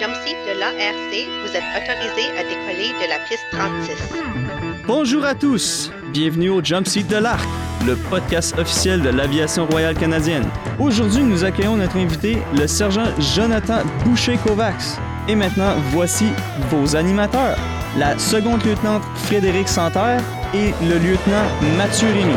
Jumpseat de l'ARC, vous êtes autorisé à décoller de la piste 36. Bonjour à tous, bienvenue au Jump Seat de l'Arc, le podcast officiel de l'aviation royale canadienne. Aujourd'hui, nous accueillons notre invité, le sergent Jonathan Boucher-Kovacs. Et maintenant, voici vos animateurs, la seconde lieutenant Frédéric Santerre et le lieutenant Mathieu Rémy.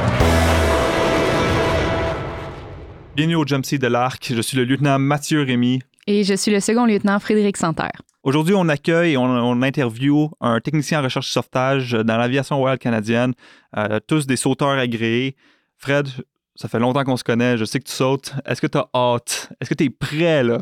Bienvenue au Jump Seat de l'Arc, je suis le lieutenant Mathieu Rémy. Et je suis le second lieutenant Frédéric Santerre. Aujourd'hui, on accueille et on, on interview un technicien en recherche et sauvetage dans l'aviation royale canadienne, euh, tous des sauteurs agréés. Fred, ça fait longtemps qu'on se connaît, je sais que tu sautes. Est-ce que tu as hâte? Est-ce que tu es prêt là,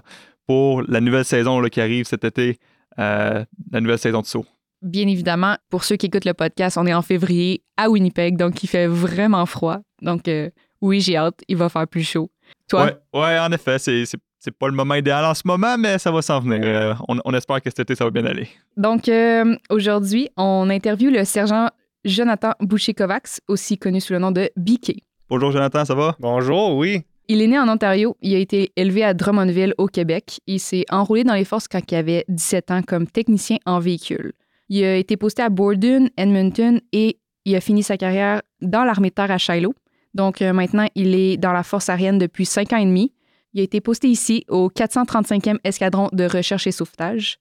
pour la nouvelle saison là, qui arrive cet été, euh, la nouvelle saison de saut? Bien évidemment, pour ceux qui écoutent le podcast, on est en février à Winnipeg, donc il fait vraiment froid. Donc euh, oui, j'ai hâte, il va faire plus chaud. Toi? Ouais, ouais en effet, c'est, c'est, pas le moment idéal en ce moment, mais ça va s'en venir. Euh, on, on espère que cet été, ça va bien aller. Donc euh, aujourd'hui, on interviewe le sergent Jonathan Boucher-Kovacs, aussi connu sous le nom de BK. Bonjour Jonathan, ça va? Bonjour, oui. Il est né en Ontario. Il a été élevé à Drummondville, au Québec. Il s'est enrôlé dans les forces quand il avait 17 ans comme technicien en véhicule. Il a été posté à Borden, Edmonton et il a fini sa carrière dans l'armée de terre à Shiloh. Donc euh, maintenant, il est dans la force aérienne depuis 5 ans et demi. Il a été posté ici au 435e escadron de recherche et sauvetage.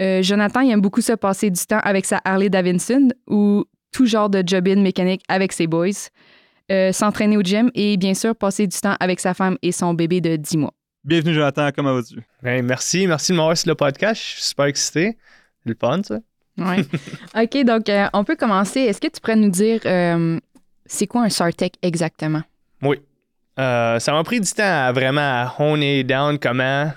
Euh, Jonathan, il aime beaucoup se passer du temps avec sa Harley Davidson ou tout genre de job-in mécanique avec ses boys, euh, s'entraîner au gym et bien sûr passer du temps avec sa femme et son bébé de 10 mois. Bienvenue Jonathan, comment vas-tu? Ben, merci, merci de m'avoir sur le podcast. Je suis super excité. C'est le fun, ça. Ouais. OK, donc euh, on peut commencer. Est-ce que tu pourrais nous dire euh, c'est quoi un SARTEC exactement? Oui. Euh, ça m'a pris du temps à vraiment à down comment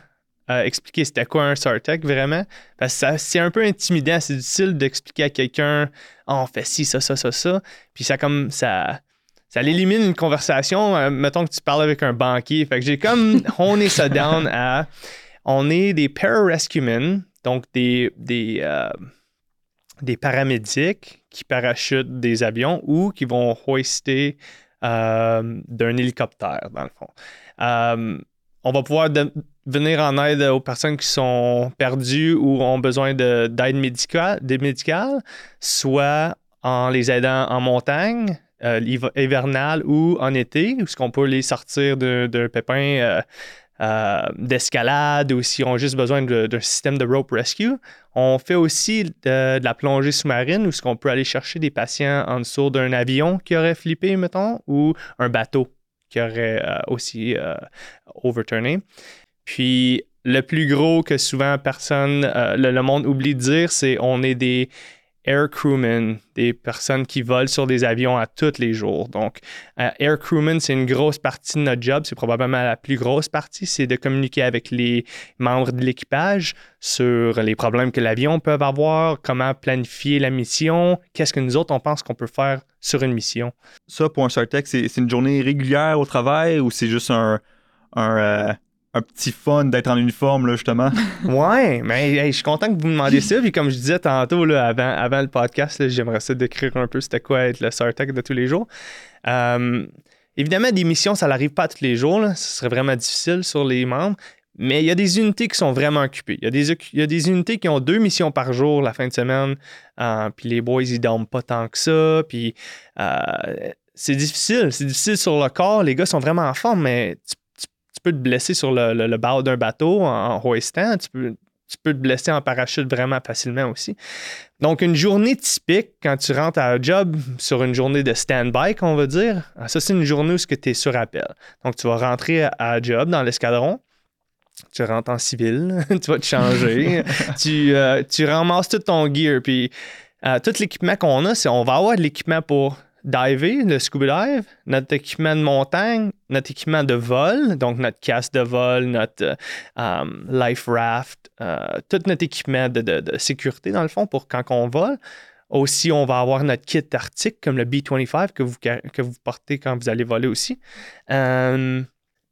euh, expliquer c'était quoi un SARTEC vraiment. Parce que c'est un peu intimidant, c'est difficile d'expliquer à quelqu'un Ah, on fait ci, ça, ça, ça, ça. Puis ça comme ça. Ça élimine une conversation. euh, mettons que tu parles avec un banquier. Fait que j'ai comme honé ça down à. On est des pararescuemen, donc des, des, euh, des paramédics qui parachutent des avions ou qui vont hoister euh, d'un hélicoptère, dans le fond. Euh, on va pouvoir venir en aide aux personnes qui sont perdues ou ont besoin de- d'aide médicale, soit en les aidant en montagne, euh, hivernale ou en été, où ce qu'on peut les sortir d'un pépin euh, euh, d'escalade ou s'ils ont juste besoin d'un système de rope rescue. On fait aussi de, de la plongée sous-marine où ce qu'on peut aller chercher des patients en dessous d'un avion qui aurait flippé, mettons, ou un bateau qui aurait euh, aussi euh, overturné. Puis le plus gros que souvent personne, euh, le, le monde oublie de dire, c'est on est des air crewmen, des personnes qui volent sur des avions à tous les jours. Donc, euh, air crewman, c'est une grosse partie de notre job, c'est probablement la plus grosse partie, c'est de communiquer avec les membres de l'équipage sur les problèmes que l'avion peut avoir, comment planifier la mission, qu'est-ce que nous autres on pense qu'on peut faire sur une mission. Ça, pour un SARTEC, c'est, c'est une journée régulière au travail ou c'est juste un, un, euh, un petit fun d'être en uniforme, là, justement? Ouais, mais je suis content que vous me demandiez ça. Puis comme je disais tantôt, là, avant, avant le podcast, j'aimerais ça décrire un peu c'était quoi être le StarTech de tous les jours. Euh, évidemment, des missions, ça n'arrive pas tous les jours. là. Ce serait vraiment difficile sur les membres. Mais il y a des unités qui sont vraiment occupées. Il y a des, il y a des unités qui ont deux missions par jour la fin de semaine. Euh, puis les boys, ils dorment pas tant que ça. Puis euh, c'est difficile. C'est difficile sur le corps. Les gars sont vraiment en forme, mais tu peux te blesser sur le, le, d'un bateau en, hoistant. Tu peux, tu peux te blesser en parachute vraiment facilement aussi. Donc, une journée typique, quand tu rentres à un job sur une journée de stand-by, qu'on va dire, ah, ça, c'est une journée où tu es sur appel. Donc, tu vas rentrer à, à job dans l'escadron. Tu rentres en civil, tu vas te changer, tu, euh, tu ramasses tout ton gear. Puis, euh, tout l'équipement qu'on a, c'est on va avoir de l'équipement pour diver, le scuba dive, notre équipement de montagne, notre équipement de vol, donc notre casque de vol, notre euh, um, life raft, euh, tout notre équipement de, sécurité, dans le fond, pour quand on vole. Aussi, on va avoir notre kit arctique, comme le B-25 que vous, que vous portez quand vous allez voler aussi. Euh,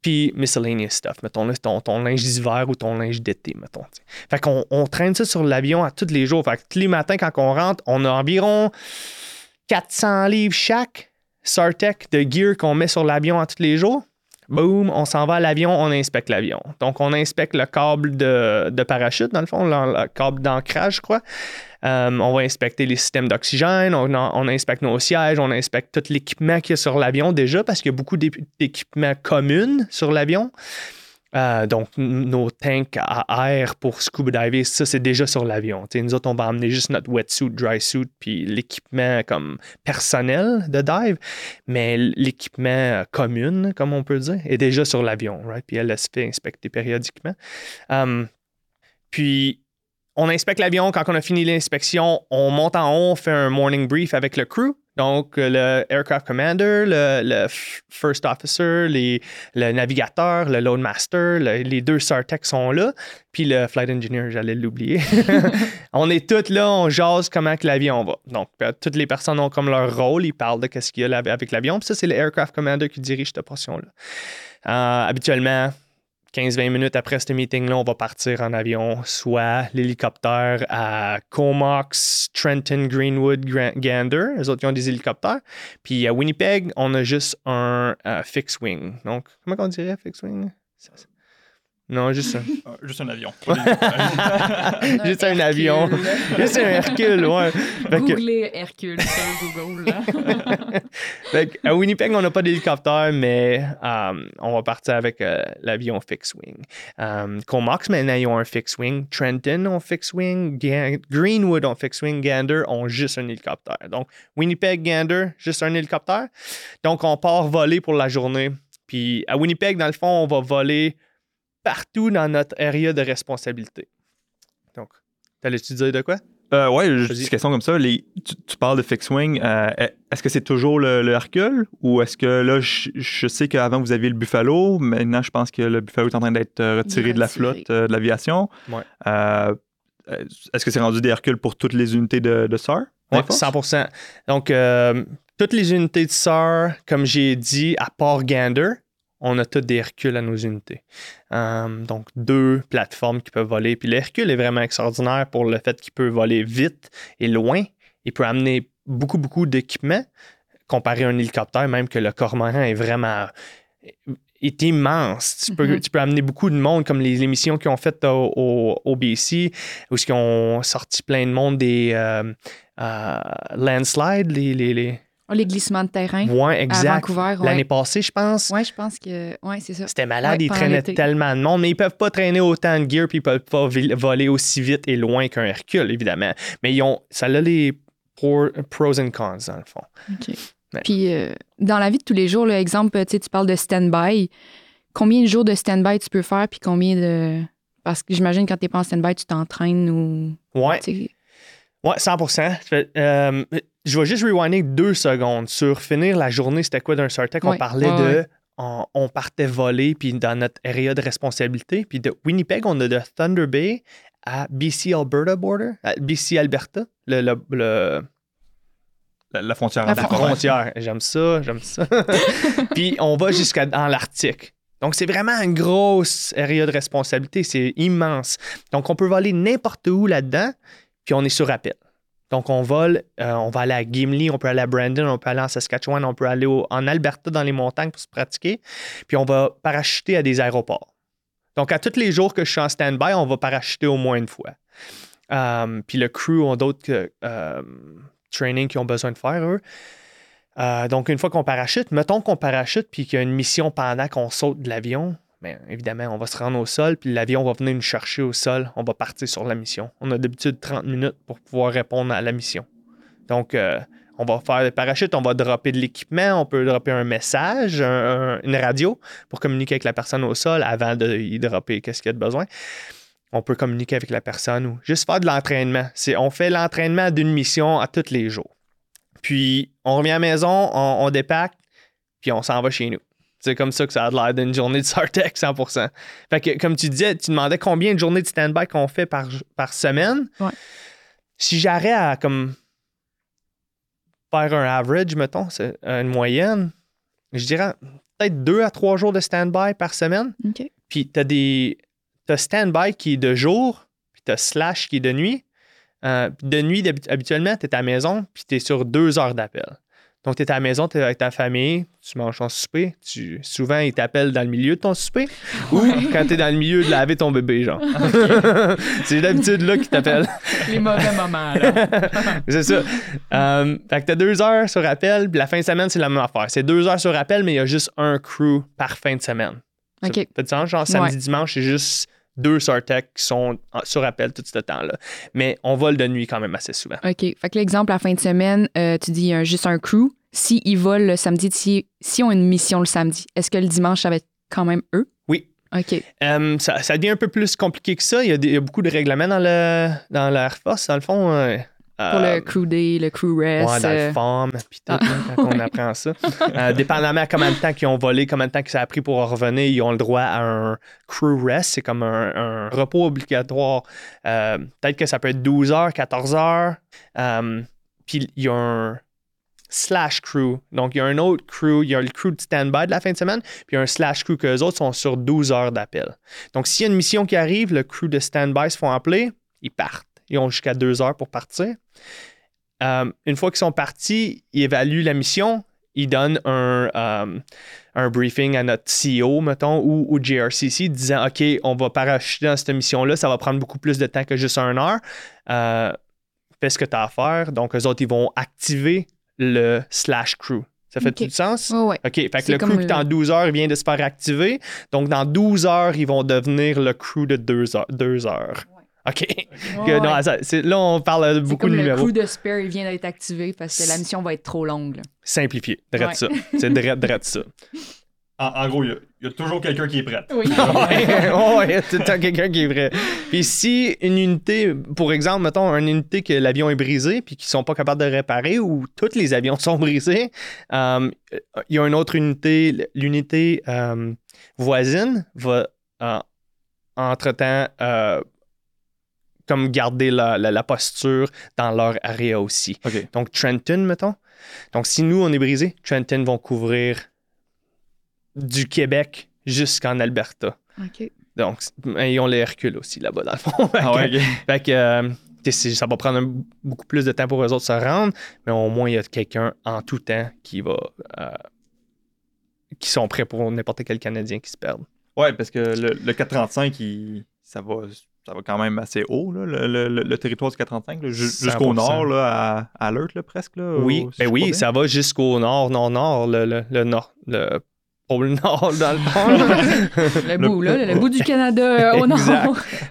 puis miscellaneous stuff, mettons, là, ton, ton linge d'hiver ou ton linge d'été, mettons. Fait qu'on on traîne ça sur l'avion à tous les jours. Fait que tous les matins, quand on rentre, on a environ 400 livres chaque Sartec de gear qu'on met sur l'avion à tous les jours. Boum, on s'en va à l'avion, on inspecte l'avion. Donc, on inspecte le câble de, parachute, dans le fond, le, le câble d'ancrage, je crois. Euh, on va inspecter les systèmes d'oxygène, on, on inspecte nos sièges, on inspecte tout l'équipement qu'il y a sur l'avion déjà, parce qu'il y a beaucoup d'é- d'équipements communs sur l'avion. Euh, donc, nos tanks à air pour scuba diver, ça, c'est déjà sur l'avion. Nous autres, on va emmener juste notre wetsuit, dry suit, puis l'équipement comme personnel de dive, mais l'équipement euh, commun, comme on peut dire, est déjà sur l'avion, right? Puis elle, elle se fait inspecter périodiquement. Um, puis, on inspecte l'avion. Quand on a fini l'inspection, on monte en haut, on fait un morning brief avec le crew. Donc, le aircraft commander, le, le first officer, les, le navigateur, le loadmaster, le- les deux SARTEC sont là. Puis le flight engineer, j'allais l'oublier. on est tous là, on jase comment que l'avion va. Donc, euh, toutes les personnes ont comme leur rôle, ils parlent de ce qu'il y a avec l'avion. Puis ça, c'est le aircraft commander qui dirige cette portion-là. Euh, habituellement, 15-20 minutes après ce meeting-là, on va partir en avion, soit l'hélicoptère à Comox, Trenton, Greenwood, Gander. Les autres, ils ont des hélicoptères. Puis à Winnipeg, on a juste un euh, fixed wing. Donc, comment on dirait fixed wing? Non, juste un. Euh, Juste un avion. juste un avion. juste un Hercule, ouais. Fait que- Hercule sur Google. Là. Fait que, à Winnipeg, on n'a pas d'hélicoptère, mais euh, on va partir avec euh, l'avion fixed wing. Euh, Comox, maintenant, ils ont un fixed wing. Trenton ont fixed wing. Ga- Greenwood ont fixed wing. Gander ont juste un hélicoptère. Donc, Winnipeg, Gander, juste un hélicoptère. Donc, on part voler pour la journée. Puis, à Winnipeg, dans le fond, on va voler partout dans notre area de responsabilité. Donc, t'allais-tu dire de quoi? Euh, ouais, juste une question comme ça. Les, tu, tu parles de fixed wing. euh, est-ce que c'est toujours le, le Hercule ou est-ce que là, je, je sais qu'avant vous aviez le Buffalo, maintenant je pense que le Buffalo est en train d'être euh, retiré de la flotte euh, de l'aviation. Ouais. Euh, est-ce que c'est rendu des Hercules pour toutes les unités de, de SAR? Oui, Air Force? 100 Donc, euh, toutes les unités de SAR, comme j'ai dit, à part Gander, on a toutes des Hercules à nos unités. Euh, donc, deux plateformes qui peuvent voler. Puis l'Hercule est vraiment extraordinaire pour le fait qu'il peut voler vite et loin. Il peut amener beaucoup, beaucoup d'équipements comparé à un hélicoptère, même que le cormoran est vraiment est immense. Tu peux, Mhm. tu peux amener beaucoup de monde, comme les émissions qu'ils ont faites au, au, au BC, où ils ont sorti plein de monde des euh, euh, landslides, les, les, les... Oh, les glissements de terrain Ouais, à exact. L'année passée, je pense. ouais, je pense que. Ouais, c'est ça. C'était malade, Ouais, ils traînaient tellement de monde, mais ils peuvent pas traîner autant de gear puis ils peuvent pas voler aussi vite et loin qu'un Hercule, évidemment. Mais ils ont, ça a les pros and cons, dans le fond. OK. Ouais. Puis, euh, dans la vie de tous les jours, là, exemple, tu parles de stand-by. Combien de jours de stand-by tu peux faire, puis combien de. Parce que j'imagine quand tu n'es pas en stand-by, tu t'entraînes ou. Ouais, tu sais, ouais 100%. Tu fais, euh, je vais juste rewinder deux secondes sur finir la journée. C'était quoi d'un Sartec? On parlait ouais, de. ouais. On, on partait voler, puis dans notre area de responsabilité. Puis de Winnipeg, on a de Thunder Bay à BC Alberta border, à BC Alberta, le, le, le- La, la frontière La La frontière. J'aime ça, j'aime ça. Puis on va jusqu'à dans l'Arctique. Donc c'est vraiment une grosse area de responsabilité, c'est immense. Donc on peut voler n'importe où là-dedans, puis on est sur appel. Donc on vole, euh, on va aller à Gimli, on peut aller à Brandon, on peut aller en Saskatchewan, on peut aller en Alberta dans les montagnes pour se pratiquer, puis on va parachuter à des aéroports. Donc à tous les jours que je suis en stand-by, on va parachuter au moins une fois. Euh, puis le crew ont d'autres euh, training qu'ils ont besoin de faire, eux. Donc, une fois qu'on parachute, mettons qu'on parachute puis qu'il y a une mission pendant qu'on saute de l'avion, bien, évidemment, on va se rendre au sol, puis l'avion va venir nous chercher au sol. On va partir sur la mission. On a d'habitude 30 minutes pour pouvoir répondre à la mission. Donc, euh, on va faire le parachute, on va dropper de l'équipement, on peut dropper un message, un- un- une radio pour communiquer avec la personne au sol avant de y dropper qu'est-ce qu'il y a de besoin. On peut communiquer avec la personne ou juste faire de l'entraînement. On fait l'entraînement d'une mission à tous les jours. Puis, on revient à la maison, on, on puis on s'en va chez nous. C'est comme ça que ça a l'air d'une journée de Sartec 100%. Fait que, comme tu disais, tu demandais combien de journées de stand-by qu'on fait par, par semaine. Ouais. Si j'arrête à comme faire un average, mettons, c'est une moyenne, je dirais peut-être deux à trois jours de stand-by par semaine. Puis t'as des. T'as stand-by qui est de jour, puis t'as slash qui est de nuit. Euh, de nuit, habituellement, t'es à la maison, puis t'es sur deux heures d'appel. Donc, tu es à la maison, tu es avec ta famille, tu manges ton souper. Tu, souvent, ils t'appellent dans le milieu de ton souper ou quand tu es dans le milieu de laver ton bébé, genre. c'est d'habitude là qu'ils t'appellent. Les mauvais moments, là. c'est ça. Euh, fait que tu as deux heures sur appel, puis la fin de semaine, c'est la même affaire. C'est deux heures sur appel, mais il y a juste un crew par fin de semaine. Ça OK. du sens? Genre, samedi, Ouais. dimanche, c'est juste deux Sartec qui sont sur appel tout ce temps-là. Mais on vole de nuit quand même assez souvent. OK. Fait que l'exemple, la fin de semaine, euh, tu dis juste un crew. S'ils volent le samedi, si, si on a une mission le samedi, est-ce que le dimanche, ça va être quand même eux? Oui. OK. Euh, ça, ça devient un peu plus compliqué que ça. Il y a, des- il y a beaucoup de règlements dans, le, dans l'Air Force, dans le fond. euh, Pour euh, le crew day, le crew rest. Ouais, dans euh, le form, puis tout, ah. là, quand on apprend ça. Euh, dépendamment à combien de temps qu'ils ont volé, combien de temps que ça a pris pour en revenir, ils ont le droit à un crew rest. C'est comme un, un repos obligatoire. Euh, Peut-être que ça peut être 12 heures, 14 heures. Euh, puis il y a un slash crew. Donc, il y a un autre crew. Il y a le crew de stand-by de la fin de semaine, puis il y a un slash crew que les autres sont sur 12 heures d'appel. Donc, s'il y a une mission qui arrive, le crew de stand-by se font appeler, ils partent. Ils ont jusqu'à deux heures pour partir. Euh, une fois qu'ils sont partis, ils évaluent la mission, ils donnent un, euh, un briefing à notre CEO, mettons, ou au JRCC, disant OK, on va parachuter dans cette mission-là, ça va prendre beaucoup plus de temps que juste un heure. Euh, fais ce que tu as à faire. Donc, eux autres, ils vont activer le slash crew. Ça fait tout le sens? ouais, ouais. OK, fait que le crew qui est en le- 12 heures il vient de se faire activer. Donc, dans 12 heures, ils vont devenir le crew de 2 heures. deux heures. OK. Ouais, Que ouais. non, ça- c'est- là, on parle beaucoup comme de le numéros. crew de spare, il vient d'être activé parce que la mission va être trop longue. là. Simplifié. Drette Ouais. ça. C'est drette, drette ça. En, en gros, il y a- il y, a toujours quelqu'un qui est prêt. Oui. il y a tout le temps quelqu'un qui est vrai. Puis si une unité, pour exemple, mettons une unité que l'avion est brisé puis qu'ils sont pas capables de réparer ou tous les avions sont brisés, euh, il y a une autre unité, l'unité euh, voisine va euh, entre-temps euh, comme garder la, la- la posture dans leur area aussi. OK. Donc Trenton, mettons. Donc si nous, on est brisé, Trenton vont couvrir du Québec jusqu'en Alberta. OK. Donc, ils ont les Hercules aussi là-bas, dans le fond. Fait Ah ouais, que- OK. fait que, euh, tu sais, c'est- ça va prendre un- beaucoup plus de temps pour eux autres de se rendre, mais au moins, il y a quelqu'un en tout temps qui va. euh, qui sont prêts pour n'importe quel Canadien qui se perde. Ouais, parce que le, le 435, il- ça, va, ça va quand même assez haut, là, le, le- le- le territoire du 435, là, ju- 100%. jusqu'au nord, là, à, à Alert, là, presque. Là, Oui, au- si ben oui, ça va jusqu'au nord, nord-nord, le, le, le nord, le pôle nord, dans le fond. là. Le bout, là, le, bout du Canada euh, au nord.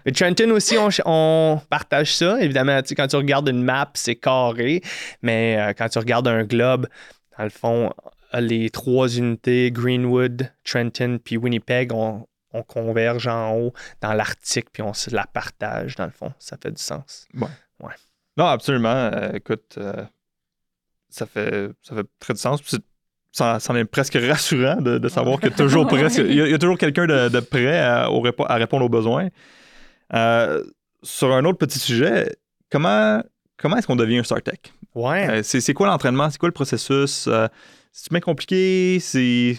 Mais Trenton aussi, on, on partage ça. Évidemment, tu sais, quand tu regardes une map, c'est carré, mais euh, quand tu regardes un globe, dans le fond, les trois unités, Greenwood, Trenton puis Winnipeg, on, on converge en haut dans l'Arctique, puis on se la partage, dans le fond. Ça fait du sens. Non, absolument. Euh, écoute, euh, ça, fait, ça fait très de sens. Ça, ça en est presque rassurant de, de savoir qu'il y a toujours, presque, il y a, il y a toujours quelqu'un de, de prêt à, au à répondre aux besoins. Euh, sur un autre petit sujet, comment, comment est-ce qu'on devient un StarTech? Ouais. Euh, c'est, c'est quoi l'entraînement? C'est quoi le processus? Euh, c'est bien compliqué? C'est.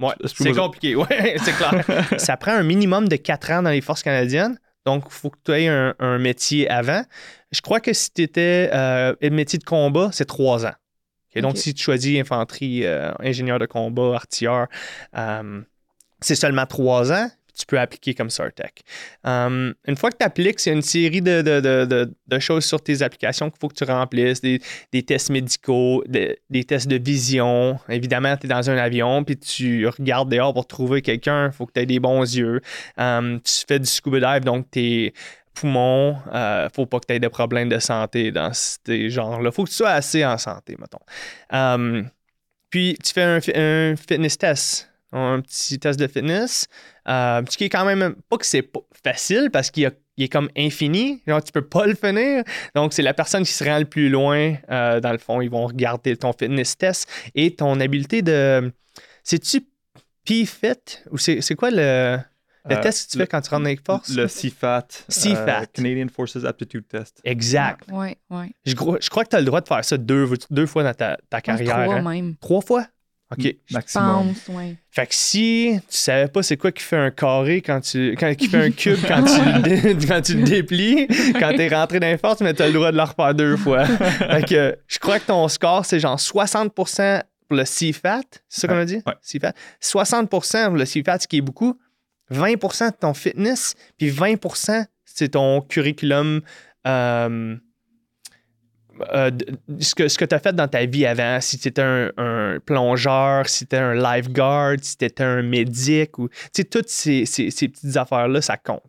Ouais, c'est compliqué, ouais, c'est clair. ça prend un minimum de 4 ans dans les forces canadiennes. Donc, il faut que tu aies un, un métier avant. Je crois que si tu étais euh, métier de combat, c'est 3 ans. Donc, si tu choisis infanterie, euh, ingénieur de combat, artilleur, euh, c'est seulement 3 ans. Tu peux appliquer comme Sartec. Um, une fois que tu appliques, c'est une série de, choses sur tes applications qu'il faut que tu remplisses, des, tests médicaux, des, tests de vision. Évidemment, tu es dans un avion, puis tu regardes dehors pour trouver quelqu'un. Il faut que tu aies des bons yeux. Um, tu fais du scuba dive, donc tes poumons, euh, faut pas que tu aies de problèmes de santé dans ces genres-là. faut que tu sois assez en santé, mettons. Um, puis, tu fais un fitness test, un petit test de fitness, euh, ce qui est quand même, pas que c'est facile parce qu'il y a- il est comme infini, genre tu peux pas le finir. Donc, c'est la personne qui se rend le plus loin, euh, dans le fond, ils vont regarder ton fitness test et ton habileté de. C'est-tu P-Fit ou c'est c'est quoi le, le Euh, test que tu le- fais quand tu rentres dans les forces? Le CFAT. CFAT. euh, Canadian Forces Aptitude Test. Exact. Ouais, ouais. Je, crois- je crois que tu as le droit de faire ça deux, deux fois dans ta, carrière. trois hein? même. Trois fois? OK? Maximum. Pense, ouais. Fait que si tu savais pas c'est quoi qui fait un carré quand tu. Quand, qui fait un cube quand tu, le dé- quand tu le déplies, quand t'es rentré dans les forces, mais t'as le droit de le refaire deux fois. fait que je crois que ton score, c'est genre 60% pour le CFAT. C'est ça qu'on a dit? Ouais. CFAT. 60% pour le CFAT, ce qui est beaucoup. 20% de ton fitness, puis 20% c'est ton curriculum. euh, euh, ce que, ce tu as fait dans ta vie avant, si tu étais un, plongeur, si tu étais un lifeguard, si tu étais un médic, ou, tu toutes ces, ces- petites affaires-là, ça compte.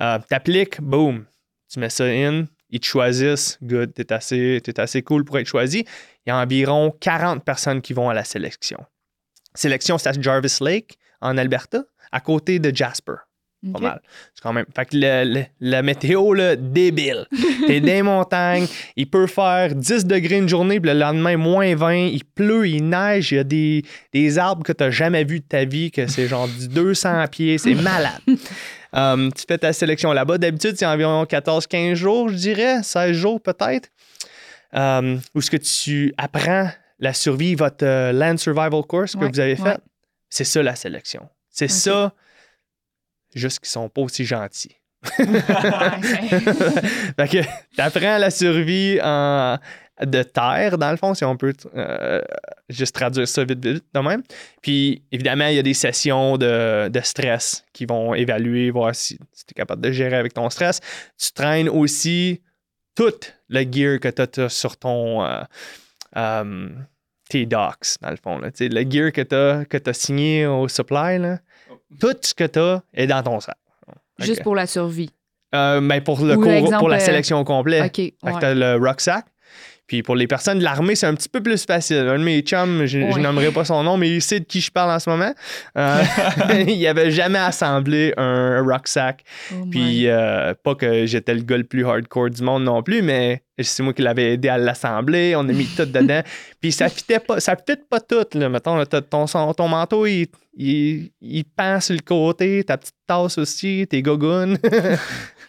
Euh, T'appliques, boum, tu mets ça in, ils te choisissent, good, t'es assez, t'es assez cool pour être choisi. Il y a environ 40 personnes qui vont à la sélection. Sélection, c'est à Jarvis Lake, en Alberta, à côté de Jasper. Pas mal. C'est quand même. Fait que le- le- la météo, là, débile. T'es dans les montagnes, il peut faire 10 degrés une journée, puis le lendemain, moins 20, il pleut, il neige, il y a des, des arbres que t'as jamais vus de ta vie, que c'est genre du 200 pieds, c'est malade. Um, tu fais ta sélection là-bas. D'habitude, c'est environ 14-15 jours, je dirais, 16 jours peut-être. Um, où ce que tu apprends la survie, votre euh, Land Survival Course que Ouais, vous avez fait? ouais. C'est ça la sélection. C'est ça, juste qu'ils sont pas aussi gentils. fait que t'apprends la survie en, de terre, dans le fond, si on peut euh, juste traduire ça vite, vite, de même. Puis, évidemment, il y a des sessions de, de stress qui vont évaluer, voir si, tu es capable de gérer avec ton stress. Tu traînes aussi tout le gear que tu as, sur ton... euh, euh, tes docs, dans le fond. Là. Le gear que tu as, que signé au supply, là, tout ce que tu as est dans ton sac. Juste pour la survie. Euh, ben, pour le Ou cours, exemple, pour la euh, sélection au complet. OK. Fait que ouais. t'as le rucksack. Puis pour les personnes de l'armée, c'est un petit peu plus facile. Un de mes chums, je, je Ouais. nommerai pas son nom, mais il sait de qui je parle en ce moment. Euh, il avait jamais assemblé un rucksack. Oh. Puis euh, pas que j'étais le gars le plus hardcore du monde non plus, mais c'est moi qui l'avais aidé à l'assembler. On a mis tout dedans. Puis ça fitait pas, ça fit pas tout. Là. Mettons, ton, son- ton manteau, il, il, il pend sur le côté, ta petite tasse aussi, tes gogoons.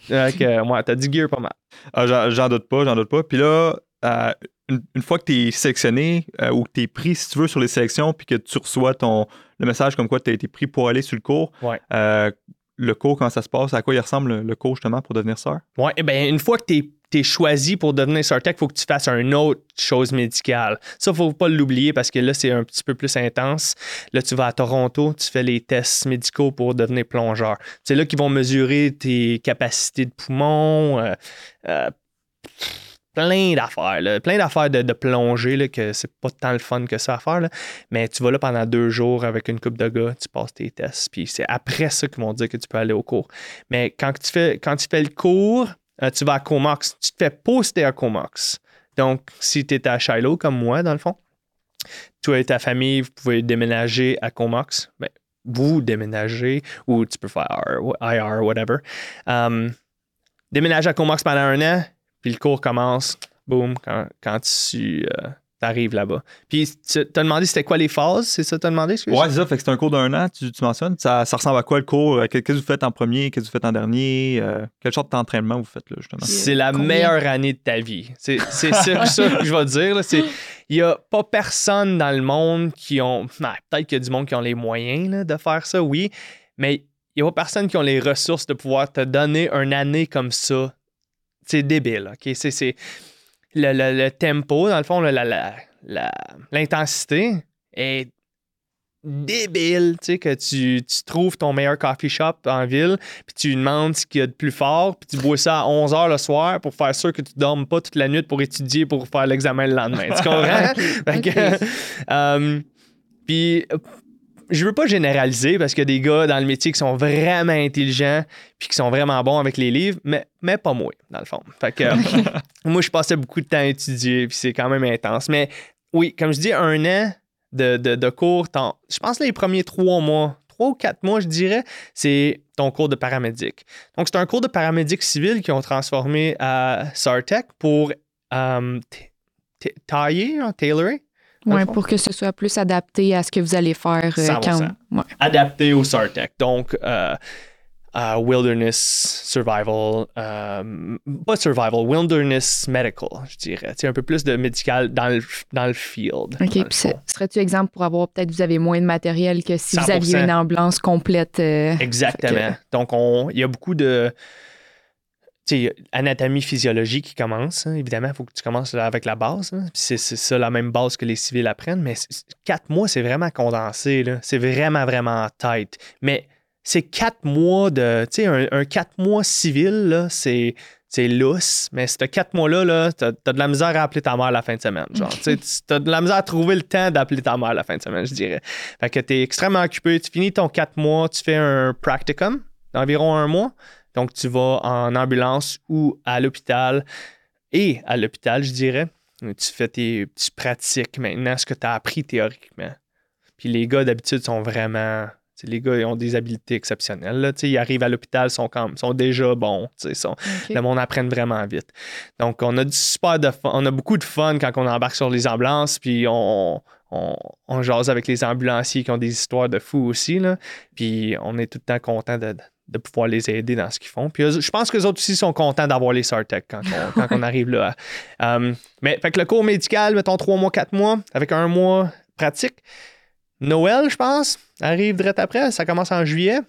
Donc, euh, ouais, t'as du gear pas mal. Ah, j'en, j'en doute pas, j'en doute pas. Puis là, euh, une, une fois que tu es sélectionné euh, ou que tu es pris, si tu veux, sur les sélections, puis que tu reçois ton, le message comme quoi tu as été pris pour aller sur le cours, Ouais. euh, le cours, comment ça se passe? À quoi il ressemble le, le cours justement pour devenir sœur? Ouais, eh ben une fois que tu es, choisi pour devenir Sartec, il faut que tu fasses une autre chose médicale. Ça, faut pas l'oublier parce que là, c'est un petit peu plus intense. Là, tu vas à Toronto, tu fais les tests médicaux pour devenir plongeur. C'est là qu'ils vont mesurer tes capacités de poumon, euh, euh, plein d'affaires, plein d'affaires de, de plongée, là, que c'est pas tant le fun que ça à faire. Mais tu vas là pendant deux jours avec une coupe de gars, tu passes tes tests, puis c'est après ça qu'ils vont dire que tu peux aller au cours. Mais quand tu fais, quand tu fais le cours, euh, tu vas à Comox, tu te fais poster à Comox. Donc, si tu es à Shiloh, comme moi, dans le fond, toi et ta famille, vous pouvez déménager à Comox. Ben, vous déménagez ou tu peux faire IR, whatever. Um, déménager à Comox pendant un an, puis le cours commence, boum, quand, quand tu arrives là-bas. Puis, tu t'as demandé c'était quoi les phases, c'est ça que t'as demandé? excuse? Ouais, c'est ça. Fait que c'est un cours d'un an, tu, tu mentionnes. Ça, ça ressemble à quoi le cours? Euh, Qu'est-ce que vous faites en premier? Qu'est-ce que vous faites en dernier? Euh, quelle sorte d'entraînement vous faites là, justement? C'est la Combien? meilleure année de ta vie. C'est c'est ça, ça que je vais dire. C'est- Il n'y a pas personne dans le monde qui ont. ben, Peut-être qu'il y a du monde qui ont les moyens là, de faire ça, oui, mais il n'y a pas personne qui ont les ressources de pouvoir te donner une année comme ça. C'est débile, OK? C'est- C'est le, le- le tempo, dans le fond, la- la- la- l'intensité est débile, tu sais, que tu, tu trouves ton meilleur coffee shop en ville, puis tu demandes ce qu'il y a de plus fort, puis tu bois ça à 11 h le soir pour faire sûr que tu dormes pas toute la nuit pour étudier pour faire l'examen le lendemain. Tu comprends? Euh, puis, je veux pas généraliser parce qu'il y a des gars dans le métier qui sont vraiment intelligents puis qui sont vraiment bons avec les livres, mais, mais pas moi, dans le fond. Fait que, moi, je passais beaucoup de temps à étudier puis c'est quand même intense. Mais oui, comme je dis, un an de, de, de cours, je pense que les premiers trois mois, trois ou quatre mois, je dirais, c'est ton cours de paramédic. Donc, c'est un cours de paramédic civil qu'ils ont transformé à Sartec pour euh, tailler, hein, tailorer, fond. pour que ce soit plus adapté à ce que vous allez faire euh, 100%. quand. Ouais. adapté au Sartec. Donc, euh, euh, wilderness survival, euh, pas survival, wilderness medical, je dirais. C'est un peu plus de médical dans le, dans le field. OK. le Puis serais-tu exemple pour avoir peut-être vous avez moins de matériel que si vous 100%. aviez une ambulance complète? Exactement. Donc, on- il y a beaucoup de. Sais, anatomie, physiologie qui commence. hein. Évidemment, il faut que tu commences avec la base. hein. C'est c'est ça la même base que les civils apprennent. Mais quatre mois, c'est vraiment condensé. C'est vraiment, vraiment tight. Mais c'est quatre mois de. Tu sais, un, un quatre mois civil, c'est. C'est lousse, mais ce quatre mois-là, -là, t'as as de la misère à appeler ta mère la fin de semaine. Genre, t'as de la misère à trouver le temps d'appeler ta mère la fin de semaine, je dirais. Fait que t'es extrêmement occupé. Tu finis ton quatre mois, tu fais un practicum d'environ un mois. Donc, tu vas en ambulance ou à l'hôpital. Et à l'hôpital, je dirais, tu fais tes petites pratiques maintenant, ce que tu as appris théoriquement. Puis les gars, d'habitude, sont vraiment. tu Les gars, ils ont des habiletés exceptionnelles. Là. Tu Ils arrivent à l'hôpital, sont, comme, sont déjà bons. tu Sont, OK. le monde apprenne vraiment vite. Donc, on a du super de fun. On a beaucoup de fun quand on embarque sur les ambulances, puis on, on, on jase avec les ambulanciers qui ont des histoires de fous aussi. Là. Puis on est tout le temps content de, de pouvoir les aider dans ce qu'ils font. Puis eux- je pense que les autres aussi sont contents d'avoir les Sartec quand, on, quand on arrive là. Um, mais fait que le cours médical, mettons trois mois, quatre mois, avec un mois pratique. Noël, je pense, arrive direct après. Ça commence en juillet.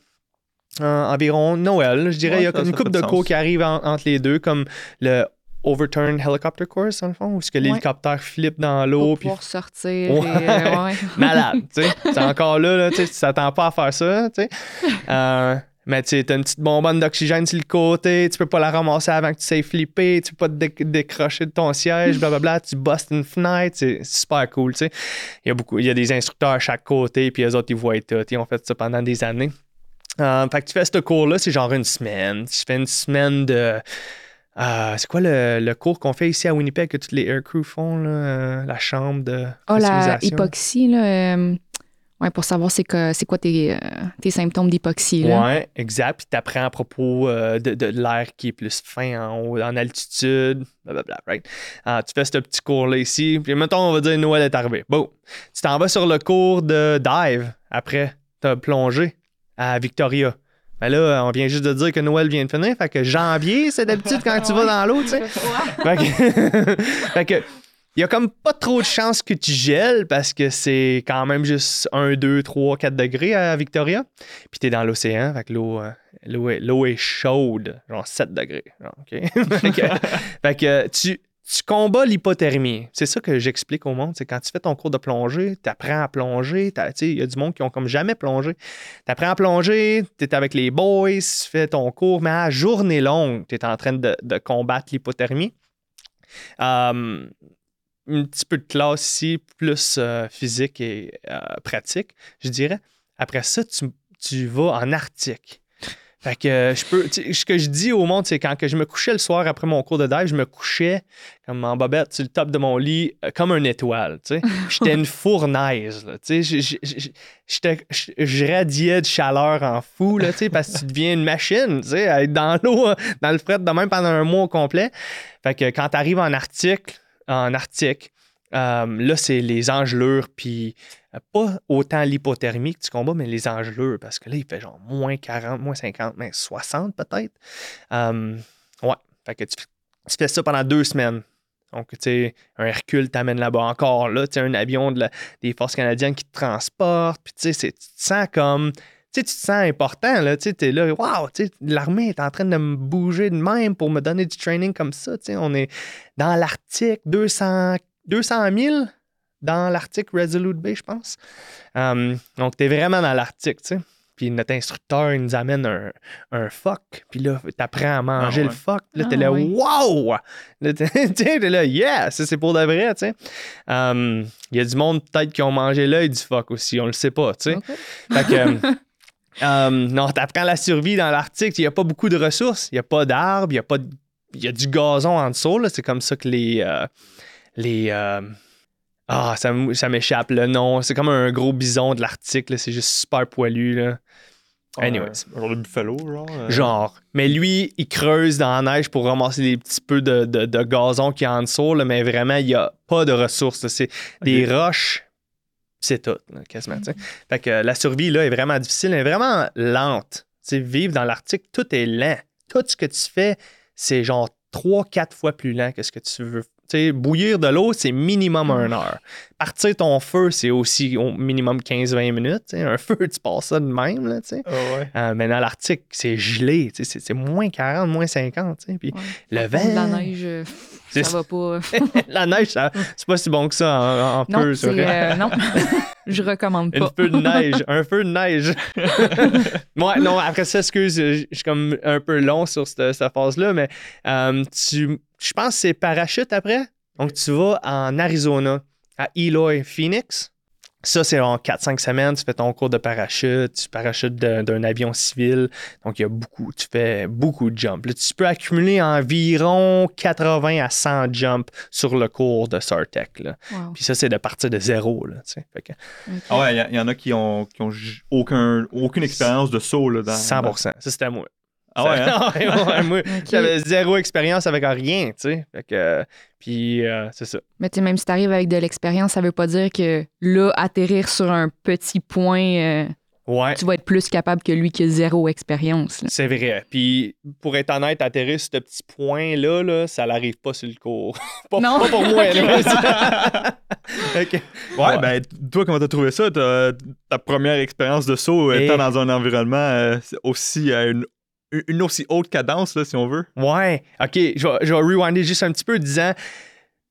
Euh, environ Noël. Je dirais, Ouais, il y a comme une fait de cours qui arrivent en- entre les deux, comme le Overturn Helicopter Course, dans le fond, où ce que l'hélicoptère flippe dans l'eau. Pour Puis pouvoir sortir. Ouais. et, euh, ouais. malade, tu sais. C'est encore là, là tu sais, tu t'attends pas à faire ça, tu sais. Euh, mais tu sais, t'as une petite bonbonne d'oxygène sur le côté, tu peux pas la ramasser avant que tu sais flipper, tu peux pas te dé- décrocher de ton siège, blablabla, tu bustes une fenêtre, c'est super cool, tu sais. Il y a beaucoup, il y a des instructeurs à chaque côté, puis les autres, ils voient tout, ils ont fait ça pendant des années. Euh, fait que tu fais ce cours-là, c'est genre une semaine. Tu fais une semaine de. euh, c'est quoi le, le cours qu'on fait ici à Winnipeg que tous les aircrew font, là, euh, la chambre de Ah, la hypoxie, là. Ouais, pour savoir c'est quoi, c'est quoi tes, euh, tes symptômes d'hypoxie, là. Ouais, exact. Puis tu apprends à propos euh, de, de l'air qui est plus fin en haut, en altitude, blablabla, right? Ah, tu fais ce petit cours-là ici. Puis mettons, on va dire Noël est arrivé. Bon, tu t'en vas sur le cours de dive après. Tu as plongé à Victoria. Ben là, on vient juste de dire que Noël vient de finir. Fait que janvier, c'est d'habitude quand tu vas dans l'eau, tu sais. Fait que, fait que, il y a comme pas trop de chances que tu gèles parce que c'est quand même juste 1, 2, 3, 4 degrés à Victoria. Puis t'es dans l'océan, fait l'eau, euh, l'eau, est, l'eau est chaude, genre 7 degrés. tu, tu combats l'hypothermie. C'est ça que j'explique au monde. C'est quand tu fais ton cours de plongée, tu apprends à plonger. Il y a du monde qui ont comme jamais plongé. Tu apprends à plonger, tu es avec les boys, tu fais ton cours, mais à journée longue, tu es en train de, de combattre l'hypothermie. Um, un petit peu de classe ici, plus euh, physique et euh, pratique, je dirais. Après ça, tu, tu vas en Arctique. Fait que euh, je peux. Ce que je dis au monde, c'est quand que je me couchais le soir après mon cours de dive, je me couchais comme en bobette sur le top de mon lit, comme une étoile. J'étais une fournaise. là. Je- radiais de chaleur en fou, là, parce que tu deviens une machine, tu sais, à être dans l'eau, dans le fret de même pendant un mois au complet. Fait que quand tu arrives en Arctique, en Arctique, euh, là, c'est les engelures, puis euh, pas autant l'hypothermie que tu combats, mais les engelures, parce que là, il fait genre moins 40, moins 50, moins 60 peut-être. Euh, ouais, fait que tu, fais ça pendant deux semaines. Donc, tu sais, un Hercule t'amène là-bas encore, là, tu sais, un avion de la- des forces canadiennes qui te transporte, puis tu sais, tu te sens comme... Tu sais, tu te sens important, là, tu sais, t'es là, waouh, l'armée est en train de me bouger de même pour me donner du training comme ça, tu sais, on est dans l'Arctique, 200, 200 000 dans l'Arctique Resolute Bay, je pense. Um, donc, tu es vraiment dans l'Arctique, tu sais. Puis notre instructeur, il nous amène un, un phoque. Puis là, t'apprends à manger Ah ouais. le phoque. Puis là, Ah t'es là, ouais. wow! Là, t'es là, yeah! Ça, c'est pour de vrai, tu sais. Um, Il y a du monde, peut-être, qui ont mangé l'œil du phoque aussi. On le sait pas, tu sais. Fait que, euh, non, t'apprends la survie dans l'Arctique. Il n'y a pas beaucoup de ressources. Il n'y a pas d'arbres. Il y a pas de- Il y a du gazon en dessous. là. C'est comme ça que les. euh, les euh, Ah, ça, m'échappe le nom. C'est comme un gros bison de l'Arctique. là. C'est juste super poilu. Là. Anyways. Genre de buffalo, genre. euh, Genre. Mais lui, il creuse dans la neige pour ramasser des petits peu de, de- de gazon qui est en dessous, là, mais vraiment, il n'y a pas de ressources. là. C'est des roches, c'est tout, là, quasiment. sais. Fait que la survie, là, est vraiment difficile, elle est vraiment lente. Tu sais, vivre dans l'Arctique, tout est lent. Tout ce que tu fais, c'est genre 3-4 fois plus lent que ce que tu veux. Bouillir de l'eau, c'est minimum une heure. Partir ton feu, c'est aussi au minimum 15-20 minutes. Un feu, tu passes ça de même. Là, sais. Euh, mais dans l'Arctique, c'est gelé. C'est moins 40, moins 50. tu sais. Puis Ouais. le vent. La neige, euh, ça va pas. la neige, c'est pas si bon que ça en, en non, peu. euh, non. je recommande Un pas. feu de neige, un feu de neige. Moi, non, après ça, excuse, je je suis comme un peu long sur cette, cette phase-là, mais euh, tu, je pense que c'est parachute après. Donc, tu vas en Arizona, à Eloy, Phoenix. Ça, c'est en 4-5 semaines, tu fais ton cours de parachute, tu parachutes d'un avion civil. Donc, il y a beaucoup, tu fais beaucoup de jumps. Là, tu peux accumuler environ 80 à 100 jumps sur le cours de SARTEC. Là. Wow. Puis ça, c'est de partir de zéro. Là, tu sais. Fait que Ok. Ah ouais, il y, en a qui ont, qui ont j- aucun, aucune expérience de saut. Là, dans, 100 Ça, c'était moi. Ah ouais, hein? Ouais, ouais, moi. J'avais zéro expérience avec rien, tu sais. Fait que, euh, puis, euh, c'est ça. Mais tu sais, même si tu arrives avec de l'expérience, ça veut pas dire que là, atterrir sur un petit point, euh, Ouais, tu vas être plus capable que lui qui a zéro expérience. c'est vrai. Puis, pour être honnête, atterrir sur ce petit point-là, là, ça n'arrive pas sur le cours. pas, Non. pas pour moi, là. Ok. Ouais, Ouais. ben, toi, comment t'as trouvé ça? Ta, première expérience de saut Et- étant dans un environnement euh, aussi à une, une aussi haute cadence, là, si on veut. Ouais, ok, je vais, je vais rewinder juste un petit peu en disant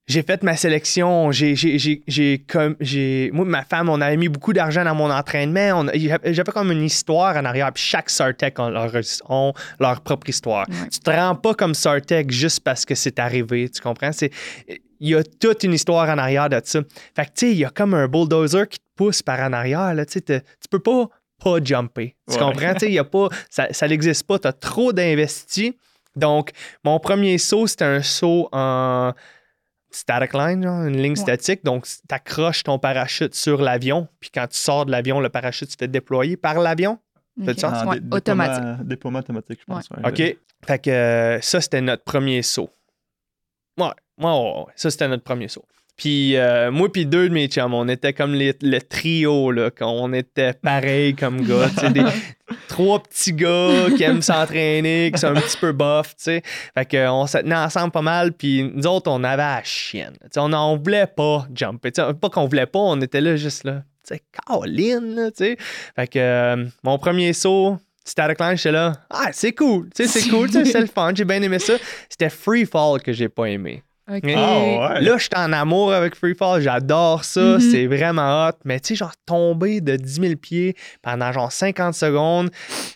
j'ai fait ma sélection, j'ai, j'ai, j'ai, j'ai comme, j'ai, moi, ma femme, on avait mis beaucoup d'argent dans mon entraînement, j'avais comme une histoire en arrière, puis chaque Sartec a leur, ont leur propre histoire. Ouais. Tu te rends pas comme Sartec juste parce que c'est arrivé, tu comprends? C'est, il y a toute une histoire en arrière de ça. Fait que, tu sais, il y a comme un bulldozer qui te pousse par en arrière, là, tu sais, te- tu peux pas pas jumper. Tu Ouais. comprends? Tu sais, il y a pas, ça, ça n'existe pas, tu as trop d'investi. Donc, mon premier saut, c'était un saut en static line, genre, une ligne Ouais. statique. Donc, tu accroches ton parachute sur l'avion, puis quand tu sors de l'avion, le parachute se fait déployer par l'avion. Fait Ok. du sens? En Ouais, dé- automatique. déploiement- Déploiement automatique, je pense. ouais. OK. Fait que euh, ça, c'était notre premier saut. Ouais, ouais, ouais, ouais. ça, c'était notre premier saut. Puis euh, moi puis deux de mes chums, on était comme les- le trio, là, quand on était pareil comme gars. tu sais, des, trois petits gars qui aiment s'entraîner, qui sont un petit peu buff, tu sais. Fait qu'on se tenait ensemble pas mal, puis nous autres, on avait la chienne. Tu sais, on n'en voulait pas jumper. Tu sais, pas qu'on voulait pas, on était là juste là. Tu sais, Caroline, là, tu sais. Fait que euh, mon premier saut, Static Line, j'étais là. Ah, c'est cool. Tu sais, c'est cool. C'est le fun. J'ai bien aimé ça. C'était Free Fall que j'ai pas aimé. Ah ouais. Là, je suis en amour avec Free Fall. J'adore ça. Mhm. C'est vraiment hot. Mais tu sais, genre, tomber de 10 000 pieds pendant genre 50 secondes,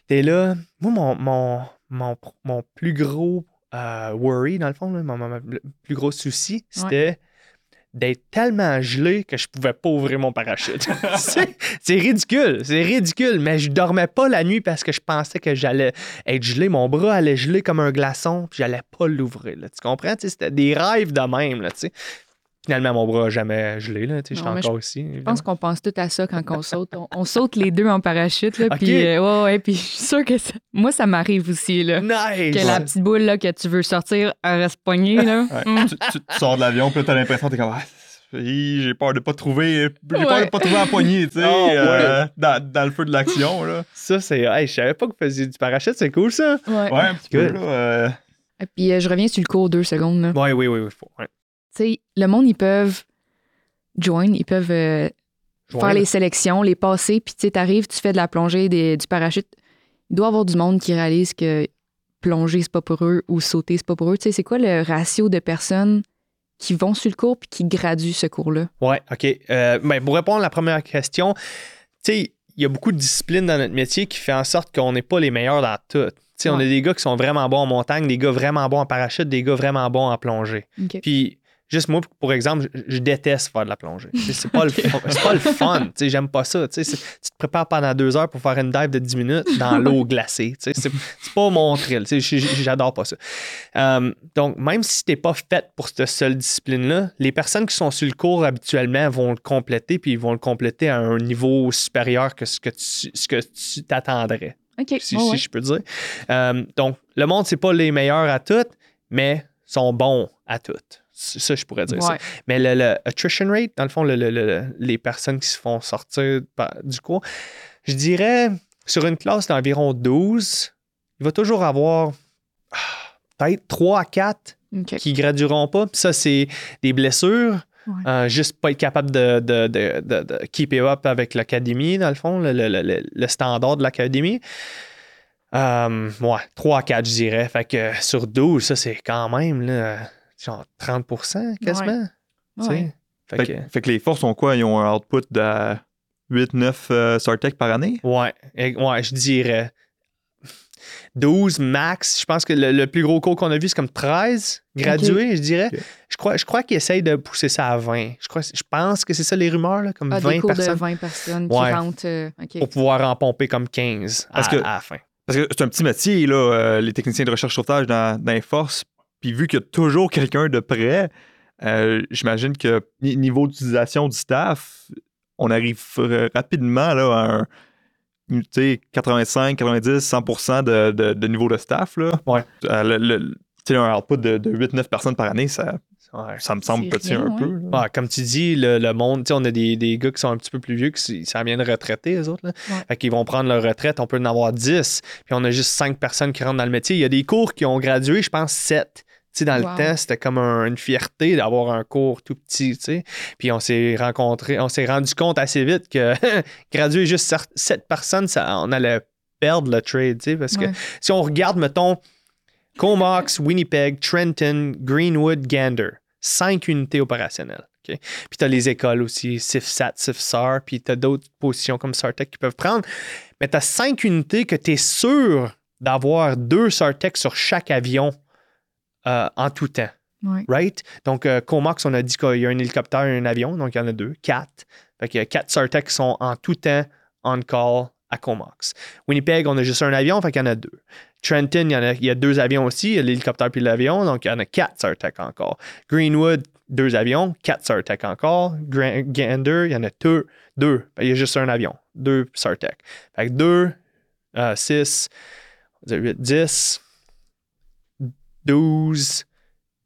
t'es là. Moi, mon, mon, mon, mon plus gros euh, worry, dans le fond, là, mon, mon- mon plus gros souci, c'était d'être tellement gelé que je pouvais pas ouvrir mon parachute. c'est ridicule, c'est ridicule, mais je dormais pas la nuit parce que je pensais que j'allais être gelé, mon bras allait geler comme un glaçon, puis j'allais pas l'ouvrir. Tu comprends? C'était des rêves de même. Là, tu sais. Finalement, mon bras n'a jamais gelé. Là, tu J'étais mais encore ici. Je pense qu'on pense tout à ça quand on saute. On, on saute les deux en parachute, là, puis euh, ouais, ouais, puis je suis sûre que ça- moi, ça m'arrive aussi, là. Nice! Que la petite boule là, que tu veux sortir, elle reste poignée, là. Ouais. Mm. tu, tu- tu sors de l'avion, puis là, t'as l'impression, t'es comme, ah, hi, j'ai peur de pas trouver, j'ai peur de pas trouver la poignée, tu sais, Ah, ouais. euh, dans, dans le feu de l'action, là. Ça, c'est. Hey, je savais pas que vous faisiez du parachute, c'est cool ça. Ouais. Ouais, un petit peu, là. euh, Et Puis euh, je reviens sur le cours deux secondes. là. Ouais, oui, oui, oui. Faut, ouais. Sais, le monde, ils peuvent join, ils peuvent euh, faire les sélections, les passer, puis tu sais, t'arrives, tu fais de la plongée, des- du parachute. Il doit y avoir du monde qui réalise que plonger, c'est pas pour eux, ou sauter, c'est pas pour eux. Tu sais, c'est quoi le ratio de personnes qui vont sur le cours puis qui graduent ce cours-là? Ouais, OK. Euh, ben, pour répondre à la première question, tu sais, il y a beaucoup de disciplines dans notre métier qui fait en sorte qu'on n'est pas les meilleurs dans tout. On a des gars qui sont vraiment bons en montagne, des gars vraiment bons en parachute, des gars vraiment bons en plongée. Puis, juste moi, pour exemple, je, je déteste faire de la plongée. C'est pas, le pas le fun. J'aime pas ça. Tu te prépares pendant deux heures pour faire une dive de 10 minutes dans l'eau glacée. C'est pas mon thrill. J'adore pas ça. Euh, donc, même si t'es pas faite pour cette seule discipline-là, les personnes qui sont sur le cours habituellement vont le compléter, puis ils vont le compléter à un niveau supérieur que ce que tu ce que tu t'attendrais si, ouais, si je peux dire. Euh, donc, le monde, c'est pas les meilleurs à toutes, mais sont bons à toutes. Ça, je pourrais dire ça. Mais le, le attrition rate, dans le fond, le- le- le- les personnes qui se font sortir du cours, je dirais sur une classe d'environ 12, il va toujours avoir ah, peut-être 3 à 4 OK. qui gradueront pas. Puis ça, c'est des blessures. Ouais. euh, juste pas être capable de, de, de, de, de keep it up avec l'académie, dans le fond, le, le- le- le standard de l'académie. Euh, ouais, 3 à 4, je dirais. Fait que sur 12, ça, c'est quand même là, genre 30% quasiment. tu sais. Ouais. Fait Fait, que- que- fait que les forces ont quoi? Ils ont un output de 8-9 euh, Sartec par année? Ouais, ouais, je dirais 12 max. Je pense que le, le plus gros cours qu'on a vu, c'est comme 13 gradués, je dirais. Je crois, je crois qu'ils essayent de pousser ça à 20. Je, crois, je pense que c'est ça les rumeurs, là, comme Ah, 20 des cours personnes de 20 personnes Ouais. qui rentrent. euh, OK. pour pouvoir en pomper comme 15 à, Parce que- à la fin. Parce que c'est un petit métier, là, euh, les techniciens de recherche sauvetage dans, dans les forces. Puis vu qu'il y a toujours quelqu'un de près, euh, j'imagine que ni- niveau d'utilisation du staff, on arrive rapidement là, à un tu sais, 85, 90, 100 de, de, de niveau de staff. Là. Ouais. Euh, le- le- un output de, de 8-9 personnes par année, ça, Ouais. ça me semble petit rien, un ouais. peu. Ouais, comme tu dis, le, le monde, tu sais, on a des, des gars qui sont un petit peu plus vieux, qui s- ça vient de retraiter, eux autres. Là. Ouais. Fait qu'ils vont prendre leur retraite, on peut en avoir 10, puis on a juste 5 personnes qui rentrent dans le métier. Il y a des cours qui ont gradué, je pense 7. Sais, dans Wow. le temps, c'était comme un- une fierté d'avoir un cours tout petit, tu sais. Puis on s'est rencontrés, on s'est rendu compte assez vite que graduer juste 7 personnes, ça, on allait perdre le trade, tu sais, parce que si on regarde, mettons, Comox, Winnipeg, Trenton, Greenwood, Gander, cinq unités opérationnelles. Puis tu as les écoles aussi, CIFSAT, CIFSAR, puis tu as d'autres positions comme SARTEC qui peuvent prendre. Mais tu as cinq unités que tu es sûr d'avoir deux SARTEC sur chaque avion euh, en tout temps. Ouais. Right? Donc, euh, Comox, on a dit qu'il y a un hélicoptère et un avion, donc il y en a deux, quatre. Fait qu'il y a quatre SARTEC qui sont en tout temps on call à Comox. Winnipeg, on a juste un avion, fait qu'il y en a deux. Trenton, il y, en a, il y a deux avions aussi, il y a l'hélicoptère puis l'avion, donc il y en a quatre SARTEC encore. Greenwood, deux avions, quatre SARTEC encore. Gander, il y en a deux. deux. Il y a juste un avion, deux SARTEC. Fait que deux, euh, six, on va dire huit, dix, douze,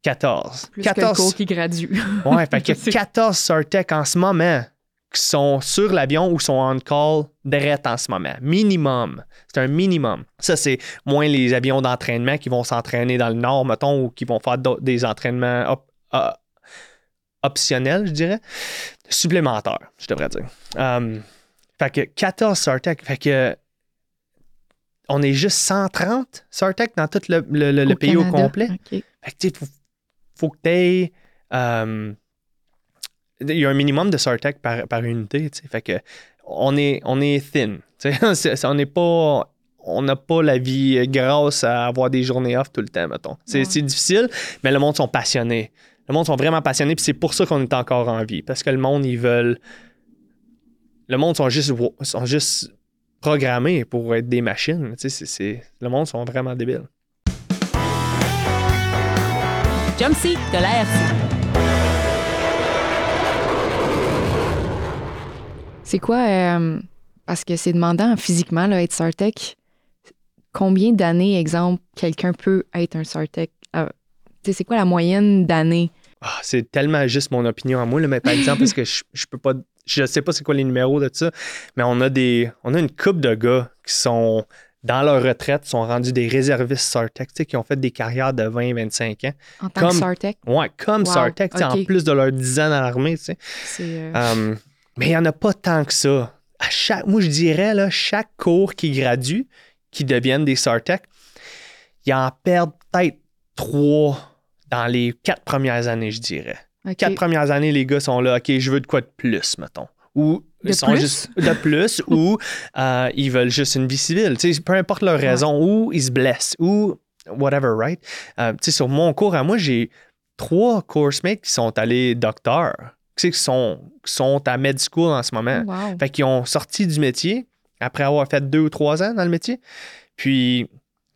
quatorze. Plus que le 14 cours qui gradue. Ouais, fait qu'il y C'est- a 14 Sartec en ce moment qui sont sur l'avion ou sont on call direct en ce moment. Minimum. C'est un minimum. Ça, c'est moins les avions d'entraînement qui vont s'entraîner dans le nord, mettons, ou qui vont faire des entraînements op- euh, optionnels, je dirais. Supplémentaires, je devrais dire. Um, fait que 14 Sartec. Fait que on est juste 130 Sartec dans tout le, le- le- le Au pays au complet. Fait que, tu sais, faut, faut que tu aies. il y a un minimum de Sartec par, par unité. Fait que on est, on est thin. on n'est pas. On n'a pas la vie grasse à avoir des journées off tout le temps, mettons. C'est Ouais. c'est difficile, mais le monde sont passionnés. Le monde sont vraiment passionnés, puis c'est pour ça qu'on est encore en vie. Parce que le monde, ils veulent. Le monde sont juste, sont juste programmés pour être des machines. Tu sais, c'est- c'est- le monde sont vraiment débiles. Jump seat de la RC. C'est quoi, euh, parce que c'est demandant physiquement, là, être Sartec, combien d'années, exemple, quelqu'un peut être un Sartec? Euh, tu sais, c'est quoi la moyenne d'années? Ah, c'est tellement juste mon opinion à moi, là, mais par exemple, parce que je, je peux pas. Je sais pas c'est quoi les numéros de ça, mais on a des. On a une couple de gars qui sont dans leur retraite, sont rendus des réservistes Sartec, qui ont fait des carrières de 20-25 ans. En tant Comme- que Sartec, Ouais, comme Wow, Sartec, en plus de leurs 10 ans dans l'armée, tu sais. euh, Um, mais il n'y en a pas tant que ça. À chaque, moi, je dirais, là, chaque cours qui gradue, qui deviennent des Sartec, ils en perdent peut-être trois dans les quatre premières années, je dirais. Quatre premières années, les gars sont là, OK, je veux de quoi de plus, mettons. Ou De ils sont plus? juste de plus, ou euh, ils veulent juste une vie civile. Peu importe leur raison, ou ils se blessent, ou whatever, right? Euh, tu sais, sur mon cours à moi, j'ai trois coursemates qui sont allés docteurs, qui sont, qui sont à med school en ce moment. Wow. Fait qu'ils ont sorti du métier après avoir fait deux ou trois ans dans le métier. Puis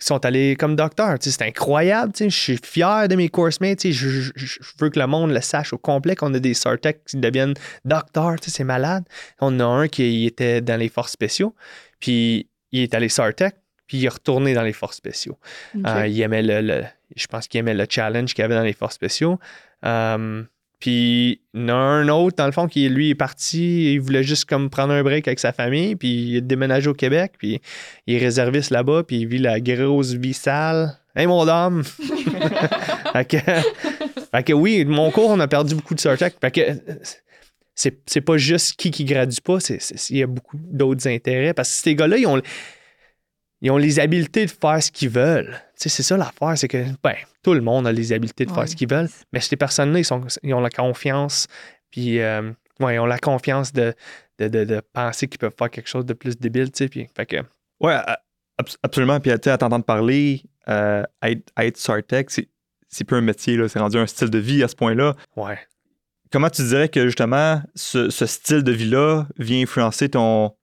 sont allés comme sais, C'est incroyable. Je suis fier de mes coursemates. Je, veux que le monde le sache au complet qu'on a des Sartec qui deviennent docteurs. C'est malade. On a un qui était dans les forces spéciaux. Puis il est allé Sartec. Puis il est retourné dans les forces spéciaux. Euh, il aimait le, le- je pense qu'il aimait le challenge qu'il y avait dans les forces spéciaux. Euh, Puis il y en a un autre, dans le fond, qui lui est parti, il voulait juste comme prendre un break avec sa famille, puis il est déménagé au Québec, puis il est réserviste là-bas, puis il vit la grosse vie sale. Hey mon homme! fait, que, oui, mon cours, on a perdu beaucoup de Star Trek. Fait que c'est, pas juste qui qui gradue pas, il y a beaucoup d'autres intérêts. Parce que ces gars-là, ils ont, ils ont les habiletés de faire ce qu'ils veulent. Tu sais, c'est ça l'affaire, c'est que ben, tout le monde a les habiletés de faire ce qu'ils veulent, mais ces personnes-là, ils, sont, ils ont la confiance, puis euh, ouais, ils ont la confiance de, de, de, de penser qu'ils peuvent faire quelque chose de plus débile, tu sais. Puis, fait que, Ouais, absolument. Puis, tu sais, à t'entendre parler, euh, être, être Sartec, c'est, c'est plus un métier, là. C'est rendu un style de vie à ce point-là. ouais. Comment tu dirais que, justement, ce, ce style de vie-là vient influencer ton,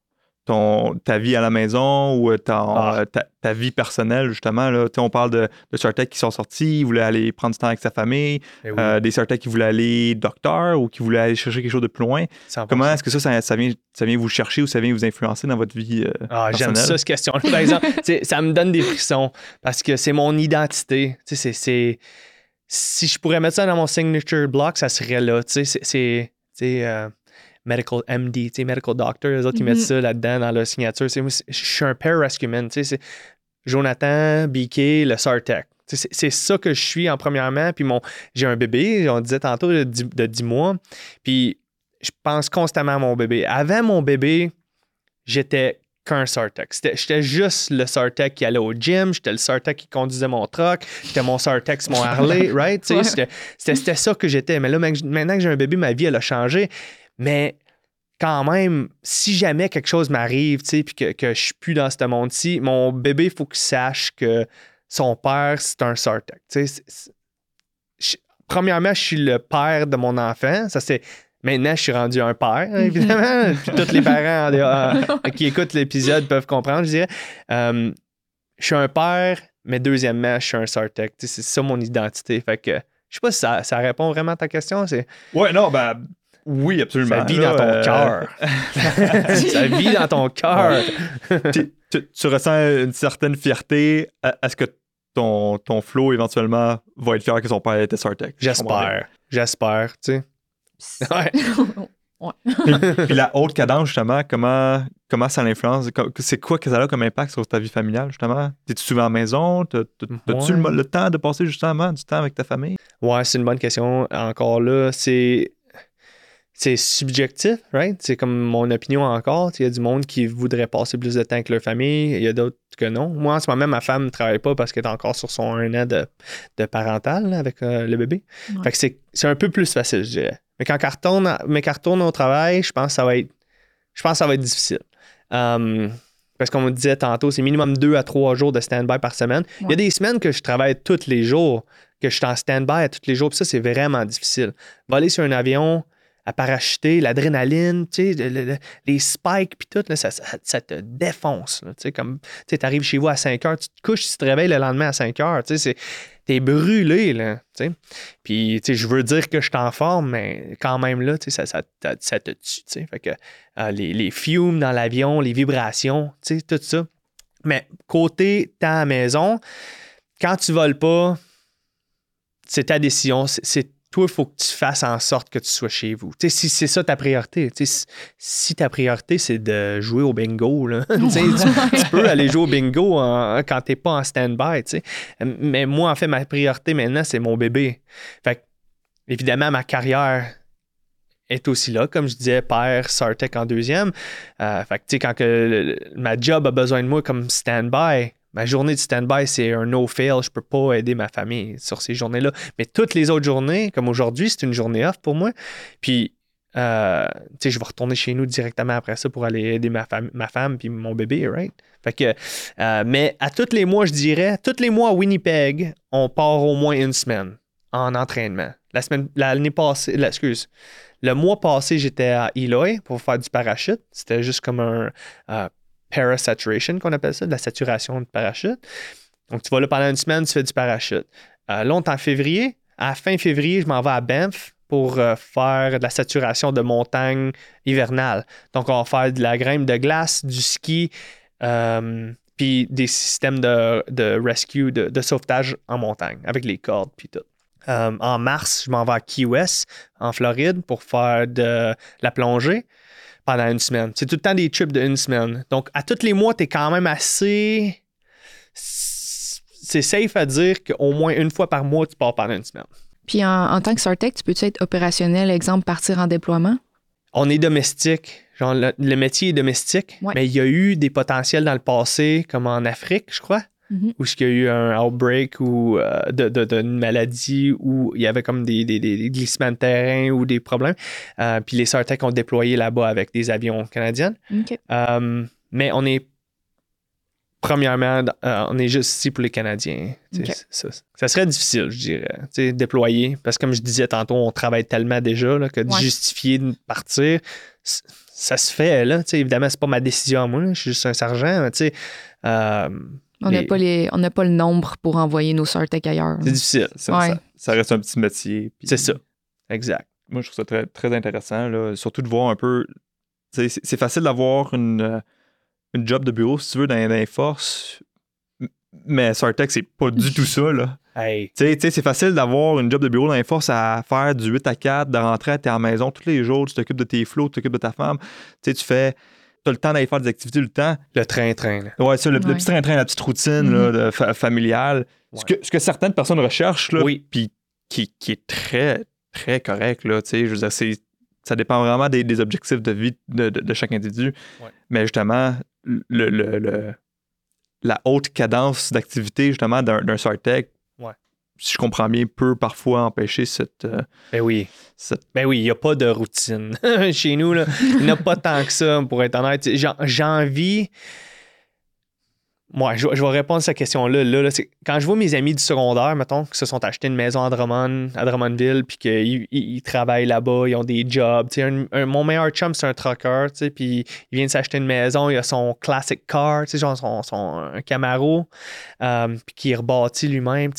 ton, ta vie à la maison ou euh, ton- Ah. euh, ta, ta vie personnelle, justement? Là. On parle de, de qui sont sortis, ils voulaient aller prendre du temps avec sa famille, Eh oui, euh, des Sartec qui voulaient aller docteur ou qui voulaient aller chercher quelque chose de plus loin. 100%. Comment est-ce que ça, ça, ça vient, ça vient vous chercher ou ça vient vous influencer dans votre vie? euh, Ah, j'aime ça, cette question-là. Par exemple, ça me donne des frissons parce que c'est mon identité. C'est- Si je pourrais mettre ça dans mon signature block, ça serait là. C'est- medical MD, tu sais, medical doctor. Les autres, ils mettent Mhm. ça là-dedans dans leur signature. C'est- moi, Je suis un pararescueman. Tu sais, c'est Jonathan, BK, le Sartec. C'est ça que je suis en premièrement. Puis mon, j'ai un bébé, on disait tantôt, de 10, de 10 mois. Puis je pense constamment à mon bébé. Avant mon bébé, j'étais qu'un Sartec. J'étais juste le Sartec qui allait au gym, j'étais le Sartec qui conduisait mon truck, j'étais mon Sartec sur mon Harley, right? Ouais. C'était ça que j'étais. Mais là, ma- maintenant que j'ai un bébé, ma vie, elle a changé. Mais quand même, si jamais quelque chose m'arrive, tu sais, puis que, que je suis plus dans ce monde-ci, mon bébé, il faut qu'il sache que son père, c'est un Sartec. Tu sais, premièrement, je suis le père de mon enfant. Ça, c'est. Maintenant, je suis rendu un père, évidemment. Puis tous les parents en euh, qui écoutent l'épisode peuvent comprendre, je dirais. Euh, je suis un père, mais deuxièmement, je suis un. Tu sais, C'est ça mon identité. Fait que je sais pas si ça, ça répond vraiment à ta question. C'est Ouais, non, ben oui, absolument. ça vit Là, dans ton euh, cœur. ça vit dans ton cœur. tu, tu- tu ressens une certaine fierté. à- Est-ce que ton, ton flow, éventuellement, va être fier que son père était Sartec? J'espère. J'espère, tu sais. Ouais. Puis la haute cadence, justement, comment, comment ça l'influence? C'est quoi que ça a comme impact sur ta vie familiale, justement? T'es-tu souvent à la maison? T'as- t'as- T'as-tu Ouais. le, le temps de passer justement du temps avec ta famille? Ouais, c'est une bonne question. Encore là, c'est. C'est subjectif, right? C'est comme mon opinion encore. Il y a du monde qui voudrait passer plus de temps avec leur famille. Il y a d'autres que non. Moi, en ce moment, ma femme ne travaille pas parce qu'elle est encore sur son un an de, de parental là, avec euh, le bébé. Ouais. Fait que c'est un peu plus facile, je dirais. Mais quand elle retourne, mais au travail, je pense que ça va être, je pense que ça va être difficile. Um, parce qu'on me disait tantôt, c'est minimum deux à trois jours de stand-by par semaine. Il y a des semaines que je travaille tous les jours, que je suis en stand-by tous les jours, puis ça, c'est vraiment difficile. Voler sur un avion, à parachuter, l'adrénaline, les spikes, puis tout, ça, ça- te défonce. comme, tu arrives chez vous à 5 heures, tu te couches, tu te réveilles le lendemain à 5 heures, tu t'es brûlé, là, tu sais. Puis, je veux dire que je suis en forme, mais quand même, là, ça, ça, te tue. Fait que euh, les, fumes dans l'avion, les vibrations, tout ça. Mais côté la maison, quand tu voles pas, c'est ta décision. C'est toi, il faut que tu fasses en sorte que tu sois chez vous. Si c'est ça ta priorité, si, ta priorité, c'est de jouer au bingo, tu peux aller jouer au bingo en- quand tu n'es pas en stand-by. Mais moi, en fait, ma priorité maintenant, c'est mon bébé. Fait que, évidemment, ma carrière est aussi là, comme je disais, père, Sartec en deuxième. Euh, fait que, quand que ma job a besoin de moi comme stand-by, ma journée de stand-by, c'est un no-fail. Je peux pas aider ma famille sur ces journées-là. Mais toutes les autres journées, comme aujourd'hui, c'est une journée off pour moi. Puis, euh, tu sais, je vais retourner chez nous directement après ça pour aller aider ma, femme, ma femme puis mon bébé, right? Fait euh, mais à tous les mois, je dirais, tous les mois à Winnipeg, on part au moins une semaine en entraînement. La semaine, l'année passée, la- excuse, le mois passé, j'étais à Eloy pour faire du parachute. C'était juste comme un euh, parasaturation qu'on appelle ça, de la saturation de parachute. Donc, tu vas là pendant une semaine, tu fais du parachute. Euh, en février. À fin février, je m'en vais à Banff pour euh, faire de la saturation de montagne hivernale. Donc, on va faire de la grimpe de glace, du ski, euh, puis des systèmes de, de rescue, de, de sauvetage en montagne avec les cordes, puis tout. Euh, en mars, je m'en vais à Key West, en Floride, pour faire de la plongée pendant une semaine. C'est tout le temps des trips d'une semaine. Donc, à tous les mois, tu es quand même assez. C'est safe à dire qu'au moins une fois par mois, tu pars pendant une semaine. Puis en, en tant que Sartec, tu peux-tu être opérationnel, exemple, partir en déploiement? On est domestique. Genre, le, le métier est domestique, Ouais. mais il y a eu des potentiels dans le passé, comme en Afrique, je crois, Mhm. où il y a eu un outbreak ou euh, de, de- d'une maladie où il y avait comme des, des- des glissements de terrain ou des problèmes. Euh, puis les Sartec ont déployé là-bas avec des avions canadiens. Euh, mais on est premièrement, euh, on est juste ici pour les Canadiens. Ça, ça serait difficile, je dirais, déployer. Parce que comme je disais tantôt, on travaille tellement déjà là, que de Ouais. justifier de partir, c- ça se fait. Là, évidemment, c'est pas ma décision à moi. là, je suis juste un sergent. euh, On n'a les- pas, les- on n'a pas le nombre pour envoyer nos Sartec ailleurs. c'est difficile. Ça, Ouais. ça- ça reste un petit métier. puis C'est ça. Exact. Moi, je trouve ça très, très intéressant. Là. Surtout de voir un peu. C'est c'est facile d'avoir une, euh, une job de bureau, si tu veux, dans, dans les forces. Mais Sartec, c'est pas du tout ça. Là. Hey, Tu sais, tu sais, c'est facile d'avoir une job de bureau dans les forces à faire du 8 à 4, de rentrer à ta maison tous les jours, tu t'occupes de tes flots, tu t'occupes de ta femme. Tu sais, tu fais. Tu as le temps d'aller faire des activités, le temps. le train-train. là. Ouais, ça, le, petit train-train, la petite routine là, de fa- familiale. Ce, que, ce que certaines personnes recherchent, là, Oui. puis qui, qui est très, très correct. Là, tu sais, je veux dire, c'est- ça dépend vraiment des, des objectifs de vie de, de- de chaque individu. Ouais. Mais justement, le, le- le- la haute cadence d'activité justement d'un d'un Sartec. Si je comprends bien, peut parfois empêcher cette, euh, Ben oui. cette Ben oui, il n'y a pas de routine chez nous. Là. Il n'y en a pas tant que ça, pour être honnête. J'ai envie. Moi, je, vais- je vais répondre à cette question-là. Là, là, c'est- quand je vois mes amis du secondaire, mettons, qui se sont achetés une maison à Drummond, à Drummondville, puis qu'ils ils- ils travaillent là-bas, ils ont des jobs. Un- un- mon meilleur chum, c'est un trucker, puis il vient de s'acheter une maison, il a son classic car, genre son, son un Camaro, euh, puis qui est rebâti lui-même.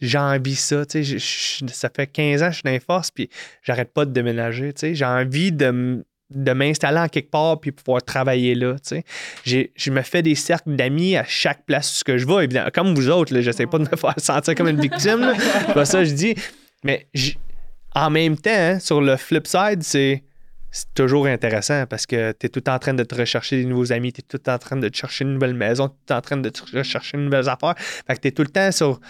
Sais, j'ai envie ça. Tu sais, je- je- ça fait 15 ans que je suis dans les forces, puis j'arrête pas de déménager. Tu sais, j'ai envie de, m'installer en quelque part puis pouvoir travailler là. Tu sais, je me fais des cercles d'amis à chaque place où je vais. Évidemment, comme vous autres, là, j'essaie pas de me faire sentir comme une victime. là. Je dis. Mais en même temps, hein, sur le flip side, c'est toujours intéressant parce que tu es tout en train de te rechercher des nouveaux amis, tu es tout en train de te chercher une nouvelle maison, tu es en train de te rechercher de nouvelles affaires. Fait que tu es tout le temps sur.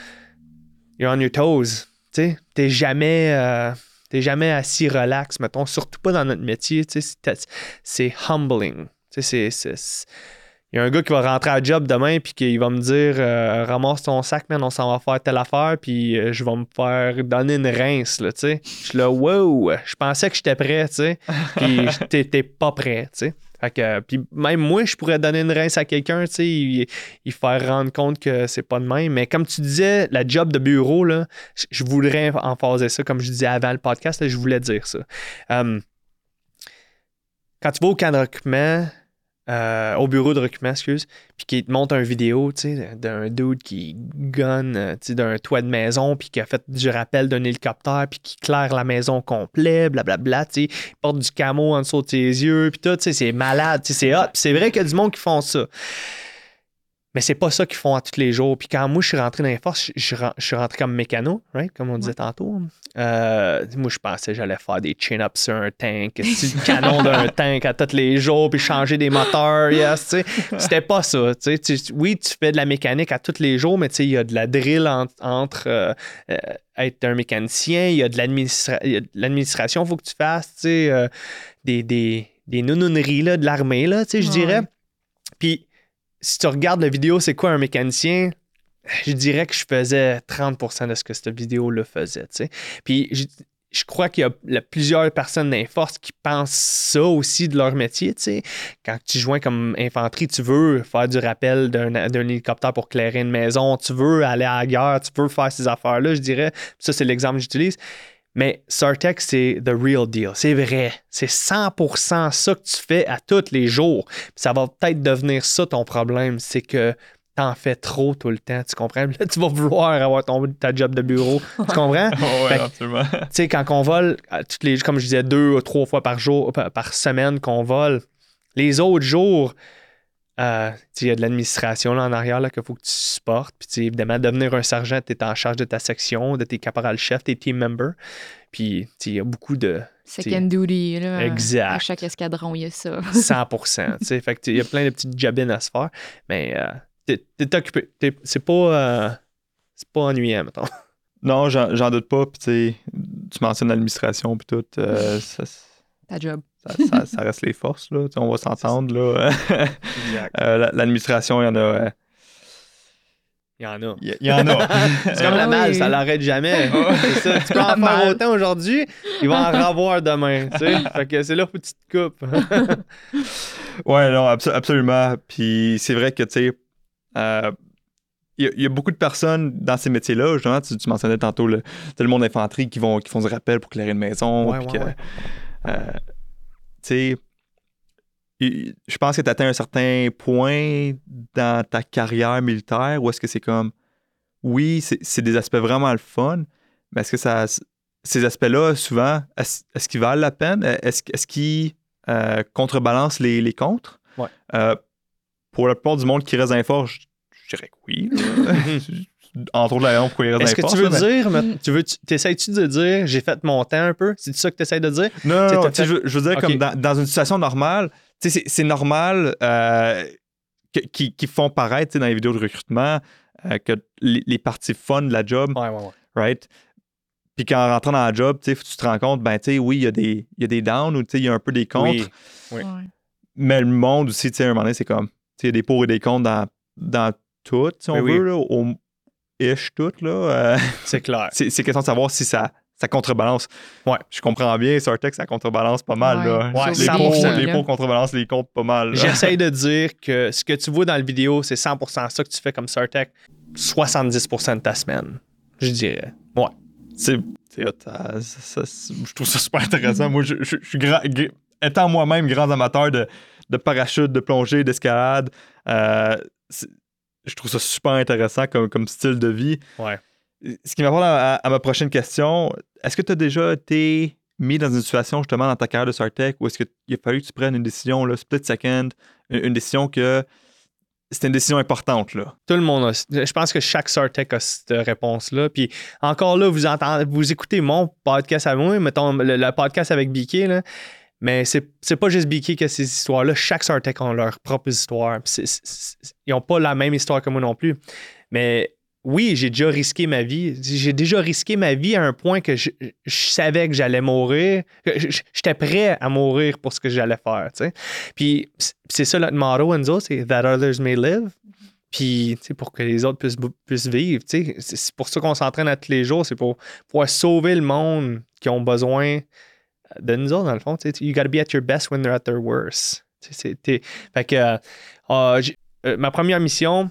You're on your toes. Tu n'es jamais. euh, jamais assis relax, mettons, surtout pas dans notre métier. C'est humbling. Il y a un gars qui va rentrer à job demain puis qui va me dire euh, ramasse ton sac, man, on s'en va faire telle affaire, puis euh, je vais me faire donner une rince, là. Je suis là, wow, je pensais que j'étais prêt, tu sais. Puis t'es pas prêt, sais. Fait que, euh, puis même moi, je pourrais donner une rince à quelqu'un, tu sais, il, il faire rendre compte que c'est pas de même. Mais comme tu disais, la job de bureau, là, je- voudrais emphaser ça, comme je disais avant le podcast, je voulais dire ça. Um, quand tu vas au camp euh, au bureau de recrutement, excuse, puis qu'il te montre une vidéo, tu sais, d'un dude qui gun, euh, tu sais, d'un toit de maison, puis qui a fait du rappel d'un hélicoptère, puis qui claire la maison complet, blablabla, tu sais, il porte du camo en dessous de ses yeux, puis tout, tu sais, c'est malade, tu sais, c'est hot. C'est vrai qu'il y a du monde qui font ça. Mais c'est pas ça qu'ils font à tous les jours. Puis quand moi, je suis rentré dans les forces, je, je, suis rentré comme mécano, right? comme on disait tantôt. Euh, moi, je pensais que j'allais faire des chin-ups sur un tank, le canon d'un tank à tous les jours, puis changer des moteurs, yes, tu sais. C'était pas ça. oui, tu fais de la mécanique à tous les jours, mais tu sais, il y a de la drill en- entre euh, euh, être un mécanicien, il y a de il l'administration qu'il faut que tu fasses, tu sais, des, des, des nounouneries là, de l'armée, là, tu sais, je Ouais. dirais. Puis, si tu regardes la vidéo, c'est quoi un mécanicien? Je dirais que je faisais 30% de ce que cette vidéo-là faisait. Puis je, crois qu'il y a plusieurs personnes forces qui pensent ça aussi de leur métier. Quand tu joins comme infanterie, tu veux faire du rappel d'un hélicoptère pour clairer une maison, tu veux aller à la guerre, tu veux faire ces affaires-là, je dirais. Ça, c'est l'exemple que j'utilise. Mais Sartec, c'est the real deal. C'est vrai. C'est 100% ça que tu fais à tous les jours. Puis ça va peut-être devenir ça ton problème. C'est que t'en fais trop tout le temps. Tu comprends? Là, tu vas vouloir avoir ton, ta job de bureau. Tu comprends? ouais, Fait que- absolument. tu sais, quand on vole, toutes les, comme je disais, deux ou trois fois par jour, par semaine qu'on vole, les autres jours, Euh, il y a de l'administration là, en arrière là, qu'il faut que tu supportes. Puis évidemment, devenir un sergent, tu es en charge de ta section, de tes caporal-chefs, tes team members. Puis il y a beaucoup de Second duty, là. Exact. À chaque escadron, il y a ça. 100 tu sais. Fait il y a plein de petites jobines à se faire. Mais euh, t'es, t'es occupé. T'es- c'est pas... euh, c'est pas ennuyant, mettons. Non, j'en j'en doute pas. Puis, tu mentionnes l'administration, puis tout. euh, ça, Ta job. Ça, ça- ça reste les forces, là. On va s'entendre, là. Exact. Euh, la- L'administration, il y en a. euh, Il y en a. Il y, en a. C'est comme la Ah malle, oui. ça l'arrête jamais. C'est ça, tu peux en La faire malle. autant aujourd'hui, il va en revoir demain. Tu sais? Fait que c'est là où tu te coupes. Ouais, non, abso- absolument. Puis c'est vrai que, tu sais, euh, il y, a- il y a beaucoup de personnes dans ces métiers-là. Justement, tu, tu mentionnais tantôt le, le monde d'infanterie qui vont, qui font du rappel pour clairer une maison. Ouais, puis ouais, que, ouais. euh, tu sais, il- je pense que tu atteint un certain point dans ta carrière militaire où est-ce que c'est comme, oui, c'est des aspects vraiment le fun, mais est-ce que ça, ces aspects-là, souvent, est-ce est-ce qu'ils valent la peine? Est-ce est qu'ils euh, contrebalancent les, les contres? Ouais. Euh, pour la plupart du monde qui reste dans les je dirais que oui. Entre autres, la raison pourquoi dans Est-ce que tu veux là, dire, mais tu veux, tu, t'essayes-tu de dire, j'ai fait mon temps un peu? C'est ça que tu essaies de dire? Non, non, fait- je, veux- je veux dire, comme dans, dans une situation normale, c'est normal euh, qu'ils font paraître dans les vidéos de recrutement euh, que les, les parties fun de la job, Ouais, ouais, ouais. right? Puis qu'en rentrant dans la job, tu te rends compte, ben, tu sais, oui, il y, a des- il y a des downs ou tu sais, il y a un peu des contre, Oui. Oui. Ouais. mais le monde aussi, tu sais, à un moment donné, c'est comme, tu sais, il y a des pour et des contre dans, dans tout, si on Oui, oui. veut, là, au ish tout, là. euh, C'est clair. c'est c'est question de savoir si ça, ça contrebalance. Ouais. Je comprends bien, Sartex, ça contrebalance pas mal. Ouais. Là. Ouais, les, 100%, pots, les pots contrebalancent les comptes pas mal. là. J'essaye de dire que ce que tu vois dans la vidéo, c'est 100% ça que tu fais comme Sartec, 70% de ta semaine, je dirais. Ouais. C'est c'est hot, ça- ça- ça- je trouve ça super intéressant. Moi, je, je- je suis grand, étant moi-même grand amateur de, de parachute, de plongée, d'escalade, euh, c'est- je trouve ça super intéressant comme, comme style de vie. Ouais. Ce qui m'apporte à, à ma prochaine question, est-ce que tu as déjà été mis dans une situation justement dans ta carrière de Sartec où est-ce qu'il a fallu que tu prennes une décision, là, split second, une, une décision que c'était une décision importante, là? Tout le monde a. Je pense que chaque Sartec a cette réponse-là. Puis encore là, vous entendez, vous écoutez mon podcast à moi, mettons le, le podcast avec BK, là. Mais c'est pas juste qui a ces histoires-là. Chaque Sartec a leur propre histoire. Ils n'ont pas la même histoire que moi non plus. Mais oui, j'ai déjà risqué ma vie. J'ai déjà risqué ma vie à un point que je, je savais que j'allais mourir. que J'étais prêt à mourir pour ce que j'allais faire. Puis c'est- ça notre motto, Enzo, c'est That others may live. Puis, pour que les autres puissent, puissent vivre. c'est pour ça qu'on s'entraîne à tous les jours. C'est pour pouvoir sauver le monde qui ont besoin de nous autres, dans le fond. You gotta be at your best when they're at their worst. C'est- Fait que euh, euh, j'ai- euh, ma première mission,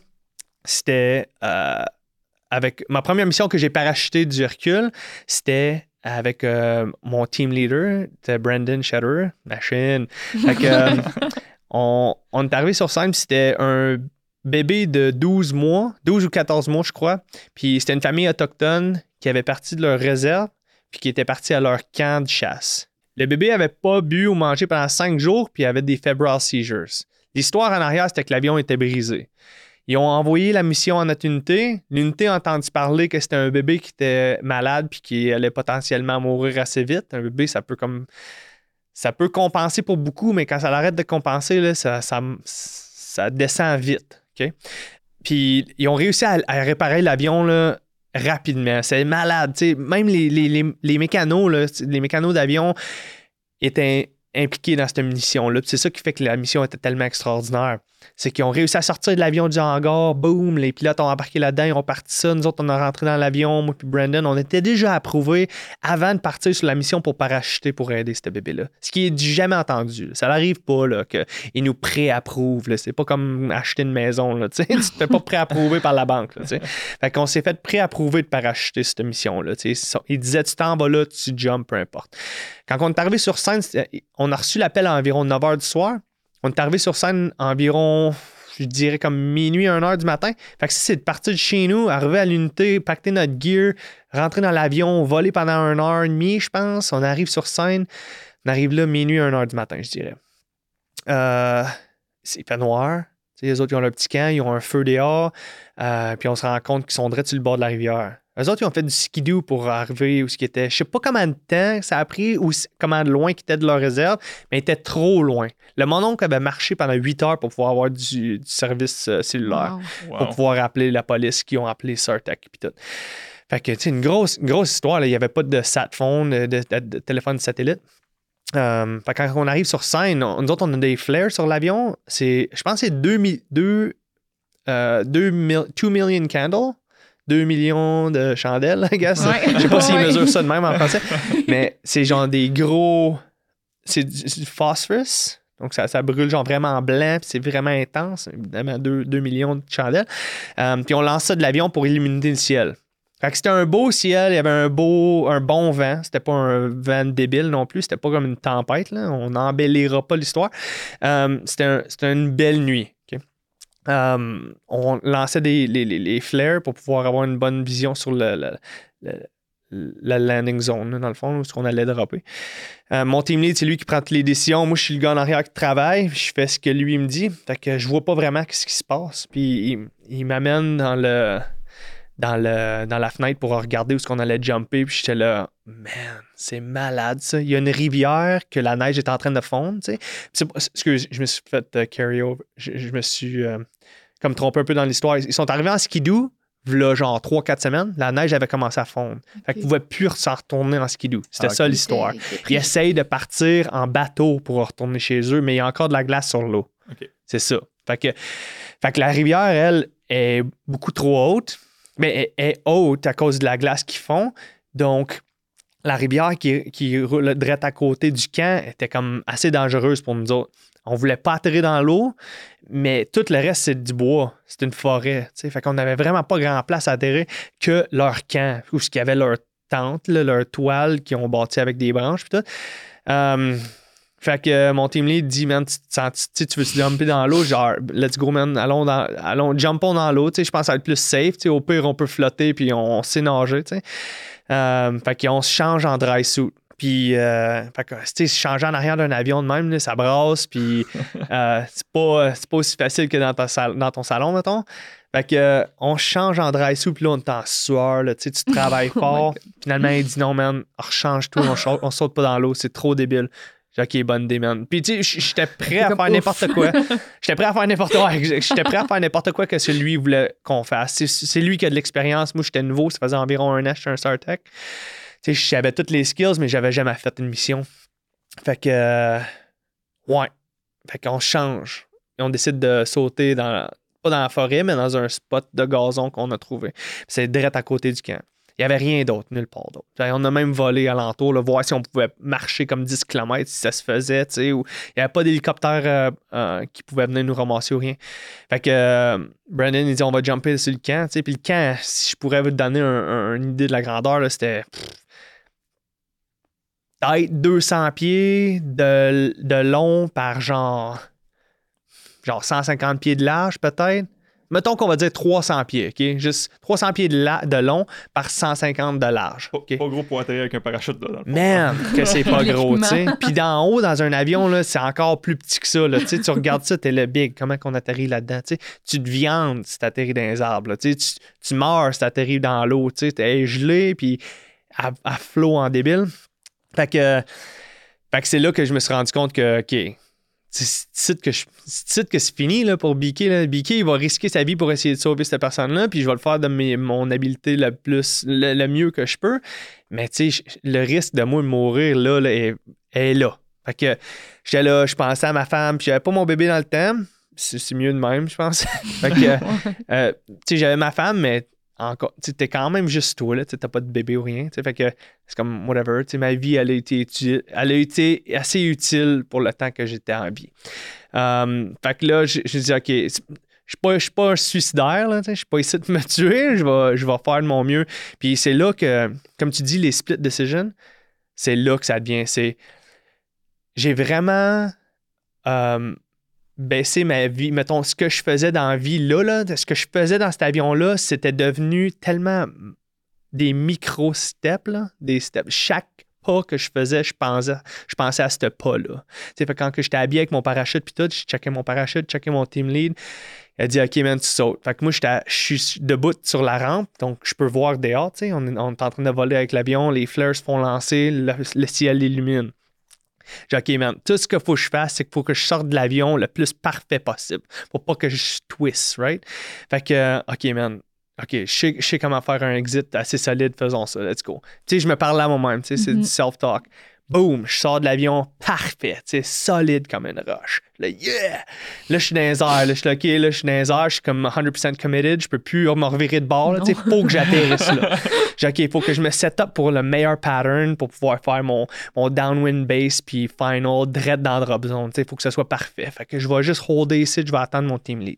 c'était euh, avec ma première mission que j'ai parachuté du Hercule, c'était avec mon team leader, c'était Brandon Shatter, machine. Fait que, on, on est arrivé sur scène, c'était un bébé de 12 mois, 12 ou 14 mois, je crois. Puis c'était une famille autochtone qui avait parti de leur réserve, puis qui était parti à leur camp de chasse. Le bébé avait pas bu ou mangé pendant 5 jours, puis avait des febrile seizures. L'histoire en arrière, c'était que l'avion était brisé. Ils ont envoyé la mission à notre unité. L'unité a entendu parler que c'était un bébé qui était malade puis qui allait potentiellement mourir assez vite. Un bébé, ça peut comme ça peut compenser pour beaucoup, mais quand ça arrête de compenser, là, ça, descend vite. OK? Puis ils ont réussi à, à réparer l'avion rapidement. C'est malade. Même les, les, les, les mécanos, les mécanos d'avion étaient impliqués dans cette mission-là. C'est ça qui fait que la mission était tellement extraordinaire. C'est qu'ils ont réussi à sortir de l'avion du hangar, boum, les pilotes ont embarqué là-dedans, ils ont parti ça. Nous autres, on est rentré dans l'avion, moi puis Brandon, on était déjà approuvés avant de partir sur la mission pour parachuter pour aider ce bébé-là. Ce qui est jamais entendu. Ça n'arrive pas là, qu'ils nous pré-approuvent. C'est pas comme acheter une maison. Là, tu te fais pas pré-approuver par la banque. Là, fait qu'on s'est fait pré-approuver de parachuter cette mission-là. Ils disaient tu t'en vas là, tu jumps, peu importe. Quand on est arrivé sur scène, on a reçu l'appel à environ 9 h du soir. On est arrivé sur scène environ, je dirais comme minuit, 1 heure du matin. Fait que ça, c'est de partir de chez nous, arriver à l'unité, pacter notre gear, rentrer dans l'avion, voler pendant 1 heure et demie, je pense. On arrive sur scène. On arrive là minuit, 1 heure du matin, je dirais. Euh, c'est fait noir. Les autres, ils ont leur petit camp, ils ont un feu dehors, euh, puis on se rend compte qu'ils sont direct sur le bord de la rivière. Eux autres, ils ont fait du skidoo pour arriver où ce qu'ils étaient. Je sais pas combien de temps ça a pris ou comment de loin qu'ils étaient de leur réserve, mais ils étaient trop loin. Le mon oncle avait marché pendant 8 heures pour pouvoir avoir du, du service euh, cellulaire Wow. pour pouvoir appeler la police qui ont appelé Sartec puis tout. Fait que, tu sais, une grosse, une grosse histoire. là. Il n'y avait pas de sat phone, de, de- de téléphone satellite. Euh, fait que quand on arrive sur scène, on- nous autres, on a des flares sur l'avion. C'est, je pense que c'est 2 deux, euh, deux mil- two million candles. 2 millions de chandelles, I guess. Ouais. Je sais pas s'ils Ouais. mesurent ça de même en français. mais c'est genre des gros. C'est du, phosphorus. Donc, ça, ça brûle genre vraiment blanc, puis c'est vraiment intense. Évidemment, 2, millions de chandelles. Euh, puis on lance ça de l'avion pour illuminer le ciel. Fait que c'était un beau ciel, il y avait un beau, un bon vent. C'était pas un vent débile non plus, c'était pas comme une tempête. Là. On n'embellira pas l'histoire. Euh, c'était, un- c'était une belle nuit. Euh, on lançait des, flares pour pouvoir avoir une bonne vision sur la landing zone, dans le fond, ce qu'on allait dropper. Euh, mon team lead, c'est lui qui prend toutes les décisions. Moi, je suis le gars en arrière qui travaille. Je fais ce que lui me dit. Fait que je vois pas vraiment ce qui se passe. Puis il m'amène dans le dans le dans la fenêtre pour regarder où ce qu'on allait jumper. Puis j'étais là, man, c'est malade ça. Il y a une rivière que la neige est en train de fondre. Tu sais. Excuse, je me suis fait euh, carry over. Je, je me suis euh, comme trompé un peu dans l'histoire. Ils sont arrivés en skidoo. Là, genre 3-4 semaines, la neige avait commencé à fondre. Fait qu'ils ne pouvaient plus s'en retourner en skidoo. C'était Ah, ça l'histoire. Ils essayent de partir en bateau pour retourner chez eux, mais il y a encore de la glace sur l'eau. C'est ça. Fait que, fait que la rivière, elle, est beaucoup trop haute, mais elle est haute à cause de la glace qu'ils font. Donc, la rivière qui, qui roule direct à côté du camp était comme assez dangereuse pour nous autres. On voulait pas atterrir dans l'eau, mais tout le reste, c'est du bois. C'est une forêt. tu sais. Fait qu'on n'avait vraiment pas grand place à atterrir que leur camp, où ce qu'il y avait leur tente, leur toile qu'ils ont bâti avec des branches. Puis tout. Euh, fait que euh, mon team lead dit, man, tu, tu tu veux te jumper dans l'eau? Genre, let's go, man, allons, dans, allons jumpons dans l'eau. Tu sais, Je pense que ça va être plus safe. Tu sais, Au pire, on peut flotter puis on, sait nager. tu sais. Euh, fait qu'on se change en dry suit. Puis, euh, fait que, tu sais, changer en arrière d'un avion de même, là, ça brasse. Puis, euh, c'est pas, c'est pas aussi facile que dans, ta sal- dans ton salon, mettons. Fait que, euh, on change en dry suit, puis là, on est en sueur, là, tu travailles fort. Finalement, il dit non, man, rechange tout, on, on saute pas dans l'eau, c'est trop débile. Dit, ok, bonne idée, man. Puis, tu sais, j'étais prêt à faire n'importe quoi. J'étais prêt à faire n'importe quoi. J'étais prêt à faire n'importe quoi que celui voulait qu'on fasse. C'est- lui qui a de l'expérience. Moi, j'étais nouveau, ça faisait environ un an, j'étais un StarTech. Tu sais, j'avais toutes les skills, mais j'avais jamais fait une mission. Fait que, euh, ouais. Fait qu'on change. Et on décide de sauter dans, pas dans la forêt, mais dans un spot de gazon qu'on a trouvé. C'est direct à côté du camp. Il n'y avait rien d'autre, nulle part d'autre. On a même volé alentour, là, voir si on pouvait marcher comme 10 km, si ça se faisait, il n'y avait pas d'hélicoptère euh, euh, qui pouvait venir nous ramasser ou rien. Fait que euh, Brandon, il dit on va jumper sur le camp, puis le camp, si je pourrais vous donner un- un- une idée de la grandeur, là, c'était pff, peut-être 200 pieds de, de long par genre, genre 150 pieds de large, peut-être. Mettons qu'on va dire 300 pieds, OK? Juste 300 pieds de, la- de long par 150 de large. Pas, OK? pas gros pour atterrir avec un parachute là, dans le fond. Man, que c'est pas gros, tu sais. Puis d'en haut, dans un avion, là, c'est encore plus petit que ça. Là. Tu sais, tu regardes ça, t'es le big. Comment qu'on atterrit là-dedans? Tu sais, tu te viandes si t'atterris dans les arbres. là. Tu, sais, tu, tu meurs si t'atterris dans l'eau. Tu sais, t'es gelé, puis à, à flot en débile. Fait que, fait que c'est là que je me suis rendu compte que, OK, c'est que je- que c'est fini là, pour BK. Là. BK, il va risquer sa vie pour essayer de sauver cette personne-là, puis je vais le faire de mes- mon habileté le plus le, le mieux que je peux. Mais tu sais, le risque de moi mourir là, là, est, est là. Fait que j'étais là, je pensais à ma femme, puis j'avais pas mon bébé dans le temps. C'est c'est mieux de même, je pense. fait que, euh, tu sais, j'avais ma femme, mais encore, tu t'es quand même juste toi, là, t'as pas de bébé ou rien, fait que c'est comme whatever, ma vie, elle a été utile, elle a été assez utile pour le temps que j'étais en vie. Euh, fait que là, je dis, OK, je suis pas, je suis pas suicidaire, là, je suis pas ici de me tuer, je vais, je vais faire de mon mieux. Puis c'est là que, comme tu dis, les split decisions, c'est là que ça devient, c'est, j'ai vraiment euh, baissé ma vie. Mettons, ce que je faisais dans la vie là, là, ce que je faisais dans cet avion-là, c'était devenu tellement des micro-steps, des steps. Chaque pas que je faisais, je pensais, je pensais à ce pas-là. Fait quand j'étais habillé avec mon parachute puis tout, je checkais mon parachute, checkais mon team lead. A dit, OK, man, tu sautes. Fait que moi, je suis debout sur la rampe, donc je peux voir dehors. On, est- on est en train de voler avec l'avion, les flares se font lancer, le, le ciel illumine. J'ai dit, OK, man, tout ce qu'il faut que je fasse, c'est qu'il faut que je sorte de l'avion le plus parfait possible pour pas que je twist, right? Fait que, euh, OK, man, OK, je sais, je sais comment faire un exit assez solide, faisons ça, let's go. Tu sais, je me parle à moi-même, tu sais, c'est du self-talk. Boom, je sors de l'avion, parfait, tu sais, solide comme une roche. Là, yeah! Là, je suis dans les airs, là, je suis là, OK, là, je suis dans les airs, je suis comme 100% committed, je peux plus me revirer de bord, là, tu sais, faut que j'atterrisse là. J'ai OK, il faut que je me set up pour le meilleur pattern pour pouvoir faire mon, mon downwind base puis final direct dans la drop zone. Il faut que ce soit parfait. Fait que je vais juste holder ici, je vais attendre mon team lead.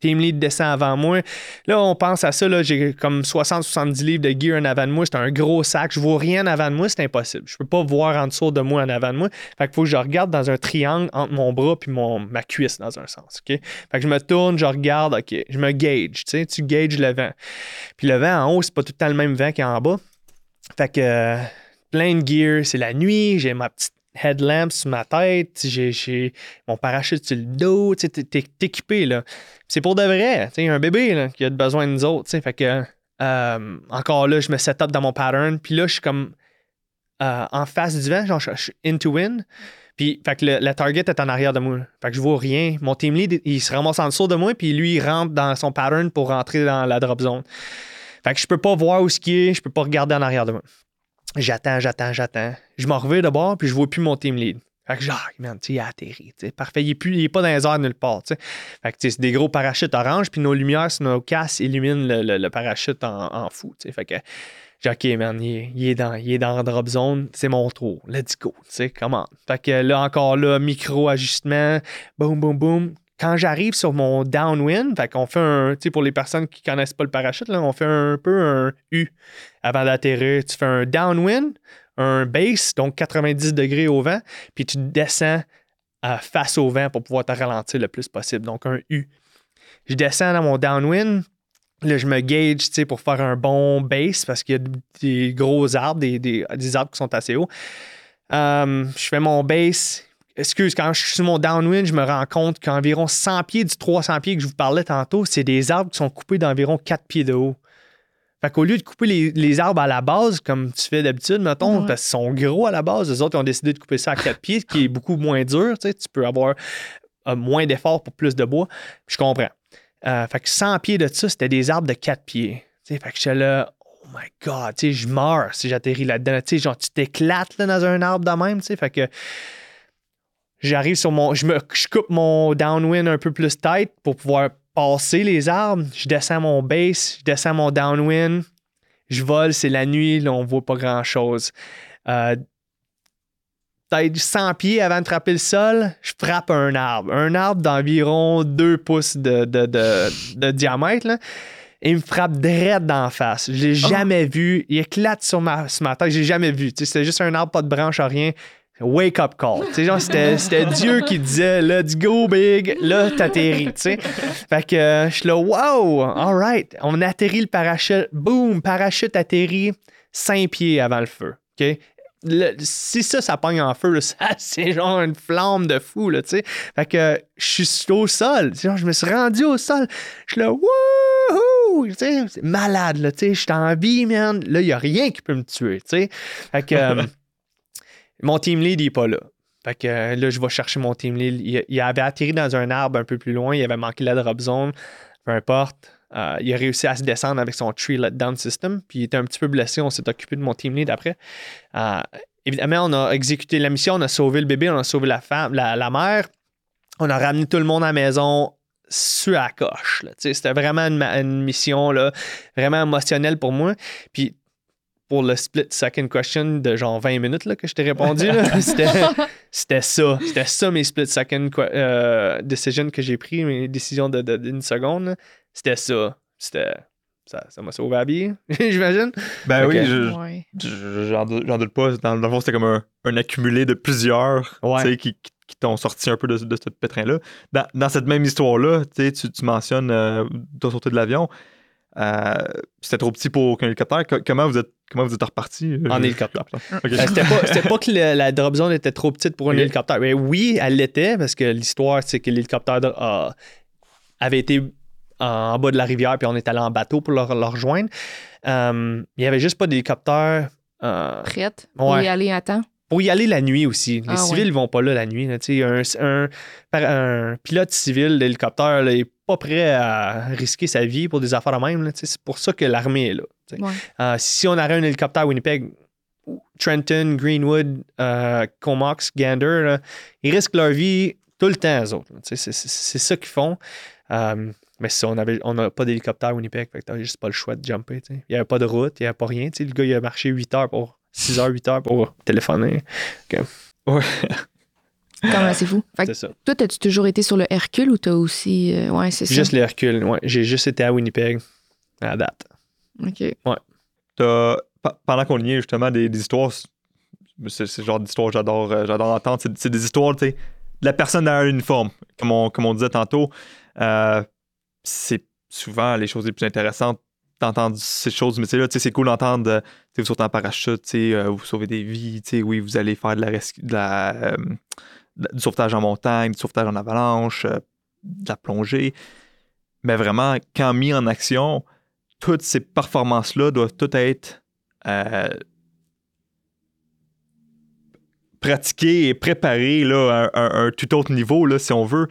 Team lead descend avant moi. Là, on pense à ça, là, j'ai comme 60-70 livres de gear en avant de moi. C'est un gros sac. Je vois rien en avant de moi, c'est impossible. Je peux pas voir en dessous de moi en avant de moi. Fait qu'il faut que je regarde dans un triangle entre mon bras puis mon, ma cuisse dans un sens. OK? Fait que je me tourne, je regarde, OK, je me gauge. Tu sais, tu le vent. Puis le vent en haut, c'est pas tout le temps le même vent qu'en bas. Fait que euh, plein de gear, c'est la nuit, j'ai ma petite headlamp sur ma tête, j'ai, mon parachute sur le dos, t'es, équipé là. C'est pour de vrai, tu sais, il y a un bébé là, qui a besoin de nous autres, fait que euh, encore là, je me set up dans mon pattern, puis là, je suis comme euh, en face du vent, genre je, suis into wind. Puis, fait que le, la target est en arrière de moi. Fait que je vois rien. Mon team lead, il se ramasse en dessous de moi, puis lui, il rentre dans son pattern pour rentrer dans la drop zone. Fait que je peux pas voir où ce qui est, je peux pas regarder en arrière de moi. J'attends, j'attends, j'attends. Je m'en reviens de bord, puis je vois plus mon team lead. Fait que genre, man, tu il a atterri. Parfait. Il est, pas dans les airs nulle part. Fait que c'est des gros parachutes orange, puis nos lumières sur nos casques illuminent le, le- parachute en, en fou. Fait que j'ai OK, man, il est, il est dans, il est dans drop zone, c'est mon tour. Let's go. Comment? Fait que là, encore là, micro-ajustement, boum, boum, boum. Quand j'arrive sur mon downwind, fait fait un, tu sais, pour les personnes qui connaissent pas le parachute, là, on fait un peu un U avant d'atterrir. Tu fais un downwind, un base, donc 90 degrés au vent, puis tu descends euh, face au vent pour pouvoir te ralentir le plus possible. Donc un U. Je descends dans mon downwind. Là, je me gauge pour faire un bon base parce qu'il y a des gros arbres, des, des- des arbres qui sont assez hauts. Euh, je fais mon base. Excuse, quand je suis sur mon downwind, je me rends compte qu'environ 100 pieds du 300 pieds que je vous parlais tantôt, c'est des arbres qui sont coupés d'environ 4 pieds de haut. Fait qu'au lieu de couper les, les arbres à la base, comme tu fais d'habitude, mettons, Ouais. parce qu'ils sont gros à la base, les autres ils ont décidé de couper ça à 4 pieds, ce qui est beaucoup moins dur. Tu sais, tu peux avoir euh, moins d'efforts pour plus de bois. Je comprends. Euh, fait que 100 pieds de ça, c'était des arbres de 4 pieds. Tu sais, fait que j'étais là, oh my god, tu sais, je meurs si j'atterris là-dedans. Tu sais, genre, tu t'éclates là, dans un arbre de même, tu sais. Fait que j'arrive sur mon. Je, me, je coupe mon downwind un peu plus tight pour pouvoir passer les arbres. Je descends mon base, je descends mon downwind. Je vole, c'est la nuit, là, on voit pas grand-chose. Euh, Peut-être 100 pieds avant de frapper le sol, je frappe un arbre. Un arbre d'environ 2 pouces de, de- de- de diamètre. Là. Et il me frappe direct d'en face. Je l'ai jamais vu. Il éclate sur ma, sur ma tête. J'ai jamais vu. C'était juste un arbre, pas de branche, rien. Wake up call. C'était Dieu qui disait Let's go big. Là, t'atterris. tu sais. Fait que euh, je suis là, wow, all right. On atterrit le parachute. Boom, parachute atterri 5 pieds avant le feu. OK? Le- si ça, ça pogne en feu, ça, c'est genre une flamme de fou, là, tu sais. Fait que je suis au sol. Genre, je me suis rendu au sol. Je suis là, wouhou! Tu malade, là, tu sais. Je suis en vie, man. Là, il n'y a rien qui peut me tuer, tu. Fait que euh, mon team lead, il n'est pas là. Fait que euh, là, je vais chercher mon team lead. Il, avait atterri dans un arbre un peu plus loin. Il avait manqué la drop zone. Peu importe. Euh, il a réussi à se descendre avec son tree let down system. Puis il était un petit peu blessé. On s'est occupé de mon team lead après. Euh, évidemment, on a exécuté la mission. On a sauvé le bébé. On a sauvé la femme, la, mère. On a ramené tout le monde à la maison sur la coche. C'était vraiment une, une mission là, vraiment émotionnelle pour moi. Puis pour le split second question de genre 20 minutes là, que je t'ai répondu, c'était, c'était ça. C'était ça mes split second euh, decisions que j'ai pris, mes décisions de, de- d'une seconde. C'était ça. C'était. Ça, ça m'a sauvé la vie, j'imagine. Ben oui, je- Ouais. je- j'en doute pas. Dans, dans le fond, c'était comme un, un accumulé de plusieurs Ouais. tu sais, qui, qui- qui t'ont sorti un peu de, de ce pétrin-là. Dans, dans cette même histoire-là, tu tu, tu mentionnes euh, ton sortie de l'avion. Euh, c'était trop petit pour aucun hélicoptère. Co- comment vous êtes comment vous êtes reparti En Euh, hélicoptère. Ok. Euh, C'était pas, c'était pas que le- la drop zone était trop petite pour un hélicoptère. Mais oui, elle l'était parce que l'histoire, c'est que l'hélicoptère avait été en bas de la rivière puis on est allé en bateau pour le, le rejoindre. Euh, il n'y avait juste pas d'hélicoptère. euh, Prête pour Ouais. y aller à temps. Pour y aller la nuit aussi. Les Ah, civils ouais. ne vont pas là la nuit. là. Un, un- par- un pilote civil d'hélicoptère n'est pas prêt à risquer sa vie pour des affaires de même. C'est pour ça que l'armée est là. Ouais. Euh, si on aurait un hélicoptère à Winnipeg, Trenton, Greenwood, euh, Comox, Gander, là, ils risquent leur vie tout le temps, eux autres. C'est ça qu'ils font. Euh, mais ça, on avait- on n'a pas d'hélicoptère à Winnipeg, fait que t'as juste pas le choix de jumper. Il n'y avait pas de route, il n'y avait pas rien. Le gars, il a marché 8 heures pour 6 heures, 8 heures pour téléphoner. Quand même, c'est fou? Fait que ça. toi, as-tu toujours été sur le Hercule ou t'as aussi. euh, Ouais, c'est ça? Juste les Hercules, ouais. J'ai juste été à Winnipeg à la date. OK. T'as- pe- pendant qu'on y est, justement, des, des histoires, c'est le genre d'histoire que j'adore euh, j'adore entendre. C'est c'est des histoires, tu sais, de la personne derrière l'uniforme, comme on, comme on disait tantôt. Euh, c'est souvent les choses les plus intéressantes d'entendre ces choses, mais là, tu sais, c'est cool d'entendre, euh, vous sautez en parachute, euh, vous sauvez des vies, oui, vous allez faire de la, rescue- de la, euh, du sauvetage en montagne, du sauvetage en avalanche, euh, de la plongée. Mais vraiment, quand mis en action, toutes ces performances-là doivent toutes être euh, pratiquées et préparées là, à, à tout autre niveau, là, si on veut.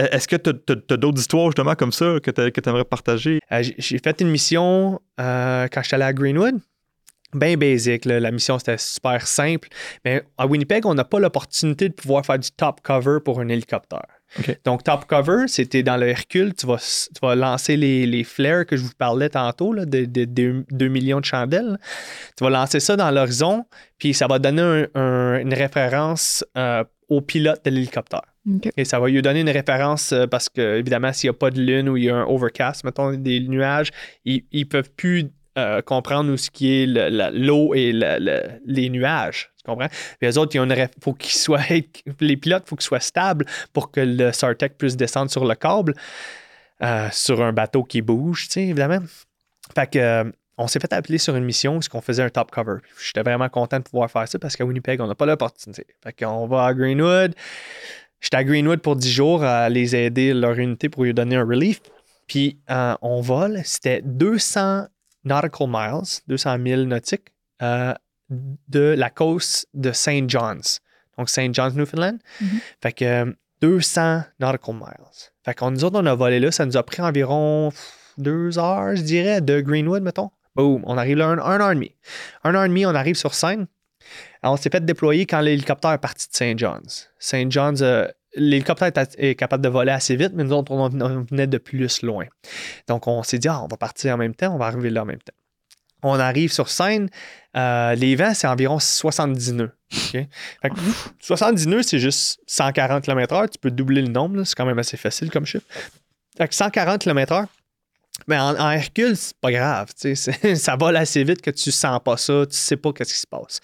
E- Est-ce que tu as, d'autres histoires justement comme ça que tu aimerais partager? Euh, j'ai- fait une mission euh, quand j'étais allé à Greenwood. Bien basic, là. la mission c'était super simple. Mais à Winnipeg, on n'a pas l'opportunité de pouvoir faire du top cover pour un hélicoptère. Donc, top cover, c'était dans le Hercule, tu vas, s- tu vas lancer les, les flares que je vous parlais tantôt, là, de, 2 millions de chandelles. Tu vas lancer ça dans l'horizon, puis ça va donner un- un- une référence euh, au pilote de l'hélicoptère. Et ça va lui donner une référence euh, parce que, évidemment, s'il n'y a pas de lune ou il y a un overcast, mettons des nuages, ils ne peuvent plus euh, comprendre où ce qui est l'eau et le- le- les nuages. Tu comprends? Puis les autres, il y a une faut qu'ils soient, les pilotes, il faut qu'ils soient stables pour que le StarTech puisse descendre sur le câble, euh, sur un bateau qui bouge, tu sais, évidemment. Fait que, on s'est fait appeler sur une mission où on faisait un top cover. J'étais vraiment content de pouvoir faire ça parce qu'à Winnipeg, on n'a pas l'opportunité. Fait qu'on va à Greenwood. J'étais à Greenwood pour 10 jours à les aider, leur unité, pour lui donner un relief. Puis euh, on vole, c'était 200 nautical miles, 200 000 nautiques, euh, de la côte de St. John's. Donc St. John's, Newfoundland. Mhm. Fait que euh, 200 nautical miles. Fait qu'on nous autres, on a volé là, ça nous a pris environ deux heures, je dirais, de Greenwood, mettons. Boum, on arrive là un, un heure et demi. Un heure et demi, on arrive sur scène. Alors, on s'est fait déployer quand l'hélicoptère est parti de St. John's. St. John's, euh, l'hélicoptère est, est capable de voler assez vite, mais nous autres, on, on venait de plus loin. Donc, on s'est dit, ah, on va partir en même temps, on va arriver là en même temps. On arrive sur scène, euh, les vents, c'est environ 70 nœuds. Fait que, 70 nœuds, c'est juste 140 km/h. Tu peux doubler le nombre, là, c'est quand même assez facile comme chiffre. Fait que 140 km/h, mais en, Hercule, c'est pas grave. ça vole assez vite que tu sens pas ça, tu sais pas qu'est-ce qui se passe.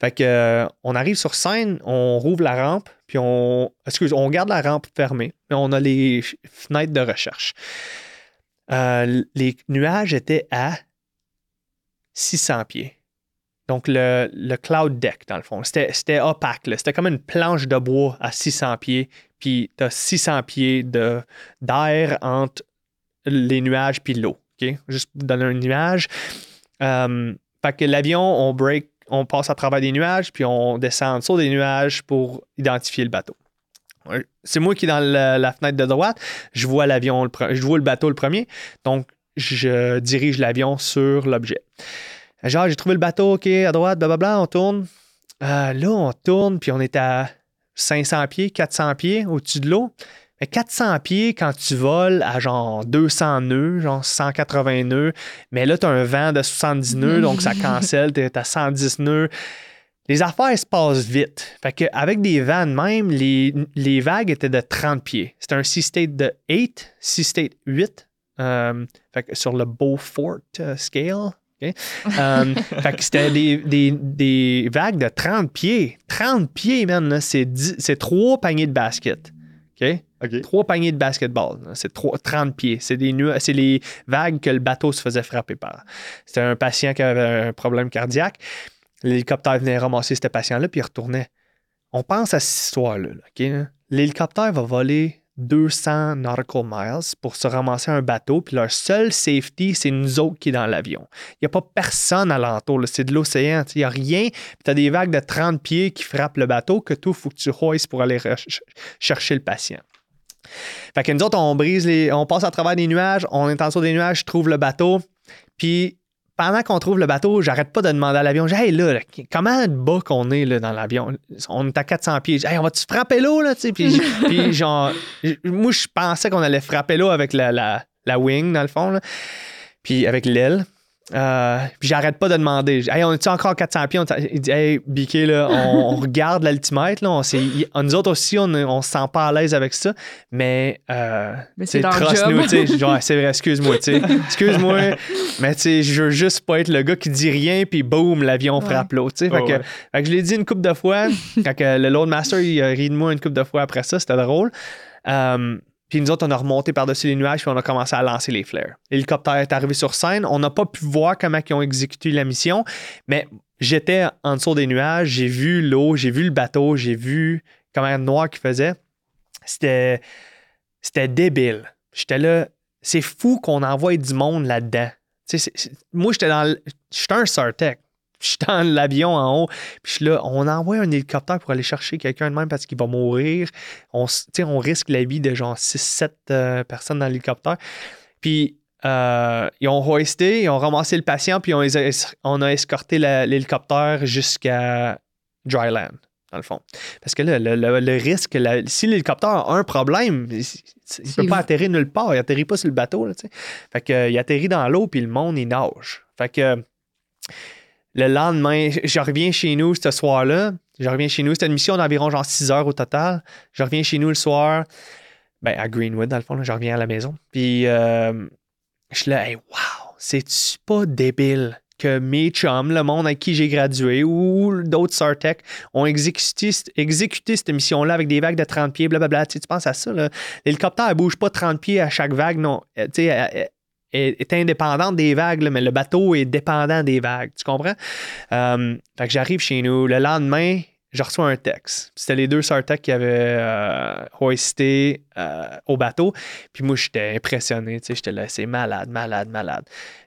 Fait que, euh, on arrive sur scène, on rouvre la rampe, puis on. Excuse, on garde la rampe fermée, mais on a les fenêtres de recherche. Euh, les nuages étaient à 600 pieds. Donc, le, le cloud deck, dans le fond, c'était opaque. C'était comme une planche de bois à 600 pieds, puis tu as 600 pieds d'air entre les nuages puis l'eau. Juste pour donner un nuage. Euh, fait que l'avion, on break, on passe à travers des nuages, puis on descend en dessous des nuages pour identifier le bateau. C'est moi qui est dans la, fenêtre de droite. Je vois l'avion, je vois le bateau le premier. Donc, je dirige l'avion sur l'objet. Genre, j'ai trouvé le bateau, OK, à droite, blablabla, on tourne. Euh, là, on tourne, puis on est à 500 pieds, 400 pieds au-dessus de l'eau. Mais 400 pieds quand tu voles à genre 200 nœuds, genre 180 nœuds, mais là, tu as un vent de 70 nœuds, donc ça cancelle, tu es à 110 nœuds. Les affaires se passent vite. Fait qu'avec des vents de même, les, les vagues étaient de 30 pieds. C'était un Sea State de 8, Sea State 8, euh, fait que sur le Beaufort euh, scale. Euh, fait que c'était des, des- des vagues de 30 pieds. 30 pieds, man, c'est trois paniers de basket. Trois paniers de basketball. C'est trois- 30 pieds. C'est des c'est les vagues que le bateau se faisait frapper par. C'était un patient qui avait un problème cardiaque. L'hélicoptère venait ramasser ce patient-là, puis il retournait. On pense à cette histoire-là. L'hélicoptère va voler 200 nautical miles pour se ramasser un bateau, puis leur seul safety, c'est nous autres qui est dans l'avion. Il n'y a pas personne alentour. C'est de l'océan. Il n'y a rien. Puis tu as des vagues de 30 pieds qui frappent le bateau que tout, il faut que tu pour aller chercher le patient. Fait que nous autres, on brise. On passe à travers des nuages, on est en dessous des nuages, je trouve le bateau. Puis pendant qu'on trouve le bateau, j'arrête pas de demander à l'avion, j'ai hey là, là, comment bas qu'on est là, dans l'avion? On est à 400 pieds. Hey, on va-tu frapper l'eau là? tu sais? Puis, puis genre, moi je pensais qu'on allait frapper l'eau avec la, la, la wing, dans le fond, là. puis avec l'aile. Euh, j'arrête pas de demander. Hey, on est-tu encore à 400 pieds? On il dit, hey, Biquet, là, on, on regarde l'altimètre. Là, on, il- nous autres aussi, on, on se sent pas à l'aise avec ça. Mais, euh, Mais c'est sais. Genre, c'est vrai, excuse-moi. Excuse-moi. mais je veux juste pas être le gars qui dit rien, puis boum, l'avion Ouais. frappe l'autre, sais. Fait, que, ouais. fait que je l'ai dit une couple de fois. quand que le Loadmaster, il a ri de moi une couple de fois après ça, c'était drôle. Euh, puis nous autres, on a remonté par-dessus les nuages, puis on a commencé à lancer les flares. L'hélicoptère est arrivé sur scène. On n'a pas pu voir comment ils ont exécuté la mission, mais j'étais en dessous des nuages, j'ai vu l'eau, j'ai vu le bateau, j'ai vu comment noir qu'il faisait. C'était, c'était débile. J'étais là, c'est fou qu'on envoie du monde là-dedans. Moi, j'étais dans. J'étais un Sartec. Je suis dans l'avion en haut, puis je suis là, on envoie un hélicoptère pour aller chercher quelqu'un de même parce qu'il va mourir. On, on risque la vie de genre 6-7 personnes dans l'hélicoptère. Puis euh, ils ont hoisté, ils ont ramassé le patient, puis on, a on a escorté l'hélicoptère jusqu'à dryland, dans le fond. Parce que là, le, le- le risque, la- si l'hélicoptère a un problème, il ne peut pas atterrir nulle part. Il atterrit pas sur le bateau. Là, fait que, euh, il atterrit dans l'eau, puis le monde, il nage. Fait que le lendemain, je reviens chez nous ce soir-là. Je reviens chez nous. C'était une mission d'environ genre 6 heures au total. Je reviens chez nous le soir. Ben, à Greenwood, dans le fond, je reviens à la maison. Puis, euh, je suis là, hey, wow, c'est-tu pas débile que mes chums, le monde avec qui j'ai gradué ou d'autres Sartec ont exécuté, exécuté cette mission-là avec des vagues de 30 pieds, blablabla. Tu, sais, tu penses à ça. L'hélicoptère ne bouge pas 30 pieds à chaque vague, non. Euh, Tu sais, elle est indépendante des vagues, mais le bateau est dépendant des vagues. Tu comprends? Euh, fait que j'arrive chez nous. Le lendemain, je reçois un texte. C'était les deux Sartec qui avaient euh, hoisté euh, au bateau. Puis moi, j'étais impressionné. Tu sais, j'étais là, c'est malade, malade, malade.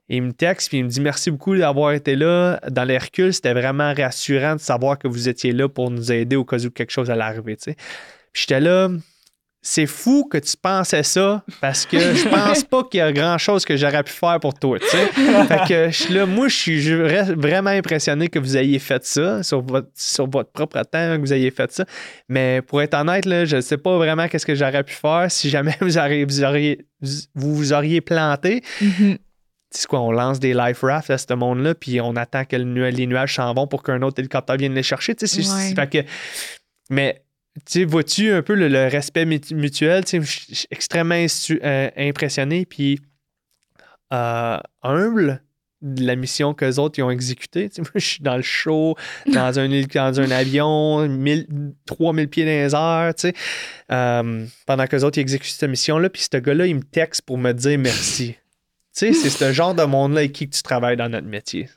Il me texte, puis il me dit merci beaucoup d'avoir été là. Dans les reculs, c'était vraiment rassurant de savoir que vous étiez là pour nous aider au cas où quelque chose allait arriver. tu sais. Puis j'étais là, c'est fou que tu pensais ça parce que je pense pas qu'il y a grand chose que j'aurais pu faire pour toi. Fait que je suis là, moi, je suis vraiment impressionné que vous ayez fait ça sur votre, sur votre propre temps, que vous ayez fait ça. Mais pour être honnête, là, je ne sais pas vraiment qu'est-ce que j'aurais pu faire si jamais vous, auriez, vous, auriez, vous vous auriez planté. Mhm. C'est quoi, on lance des life rafts à ce monde-là, puis on attend que le nu- les nuages s'en vont pour qu'un autre hélicoptère vienne les chercher. tu sais, c'est- Ouais. c'est- fait que- mais tu vois-tu un peu le, respect mutu- mutuel? Je suis extrêmement euh, impressionné, puis euh, humble de la mission qu'eux autres ont exécutée. Moi, je suis dans le show, dans un, dans un avion, 1000 3000 pieds dans les airs, tu sais, euh, pendant qu'eux autres exécutent cette mission-là. Puis ce gars-là, il me texte pour me dire merci. Tu sais, c'est ce genre de monde-là avec qui tu travailles dans notre métier.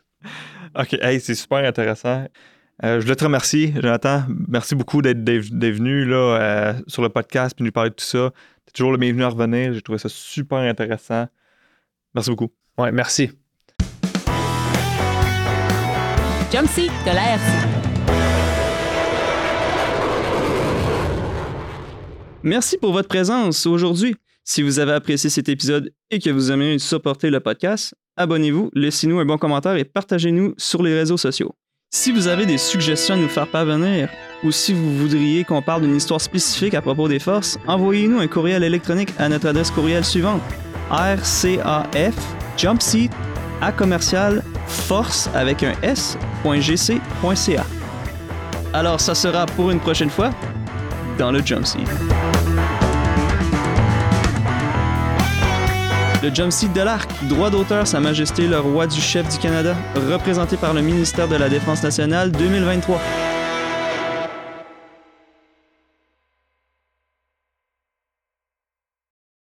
OK, hey, c'est super intéressant. Euh, je voulais te remercier, Jonathan. Merci beaucoup d'être venu là, euh, sur le podcast et nous parler de tout ça. Tu es toujours le bienvenu à revenir. J'ai trouvé ça super intéressant. Merci beaucoup. Ouais, merci. Jump Seat de la RC. Merci pour votre présence aujourd'hui. Si vous avez apprécié cet épisode et que vous aimez supporter le podcast, abonnez-vous, laissez-nous un bon commentaire et partagez-nous sur les réseaux sociaux. Si vous avez des suggestions à nous faire parvenir ou si vous voudriez qu'on parle d'une histoire spécifique à propos des forces, envoyez-nous un courriel électronique à notre adresse courriel suivante rcaf jumpseat à commercial force avec un s.gc.ca. Alors ça sera pour une prochaine fois dans le jump Le jump seat de l'arc, droit d'auteur Sa Majesté le Roi du Chef du Canada, représenté par le ministère de la Défense nationale 2023.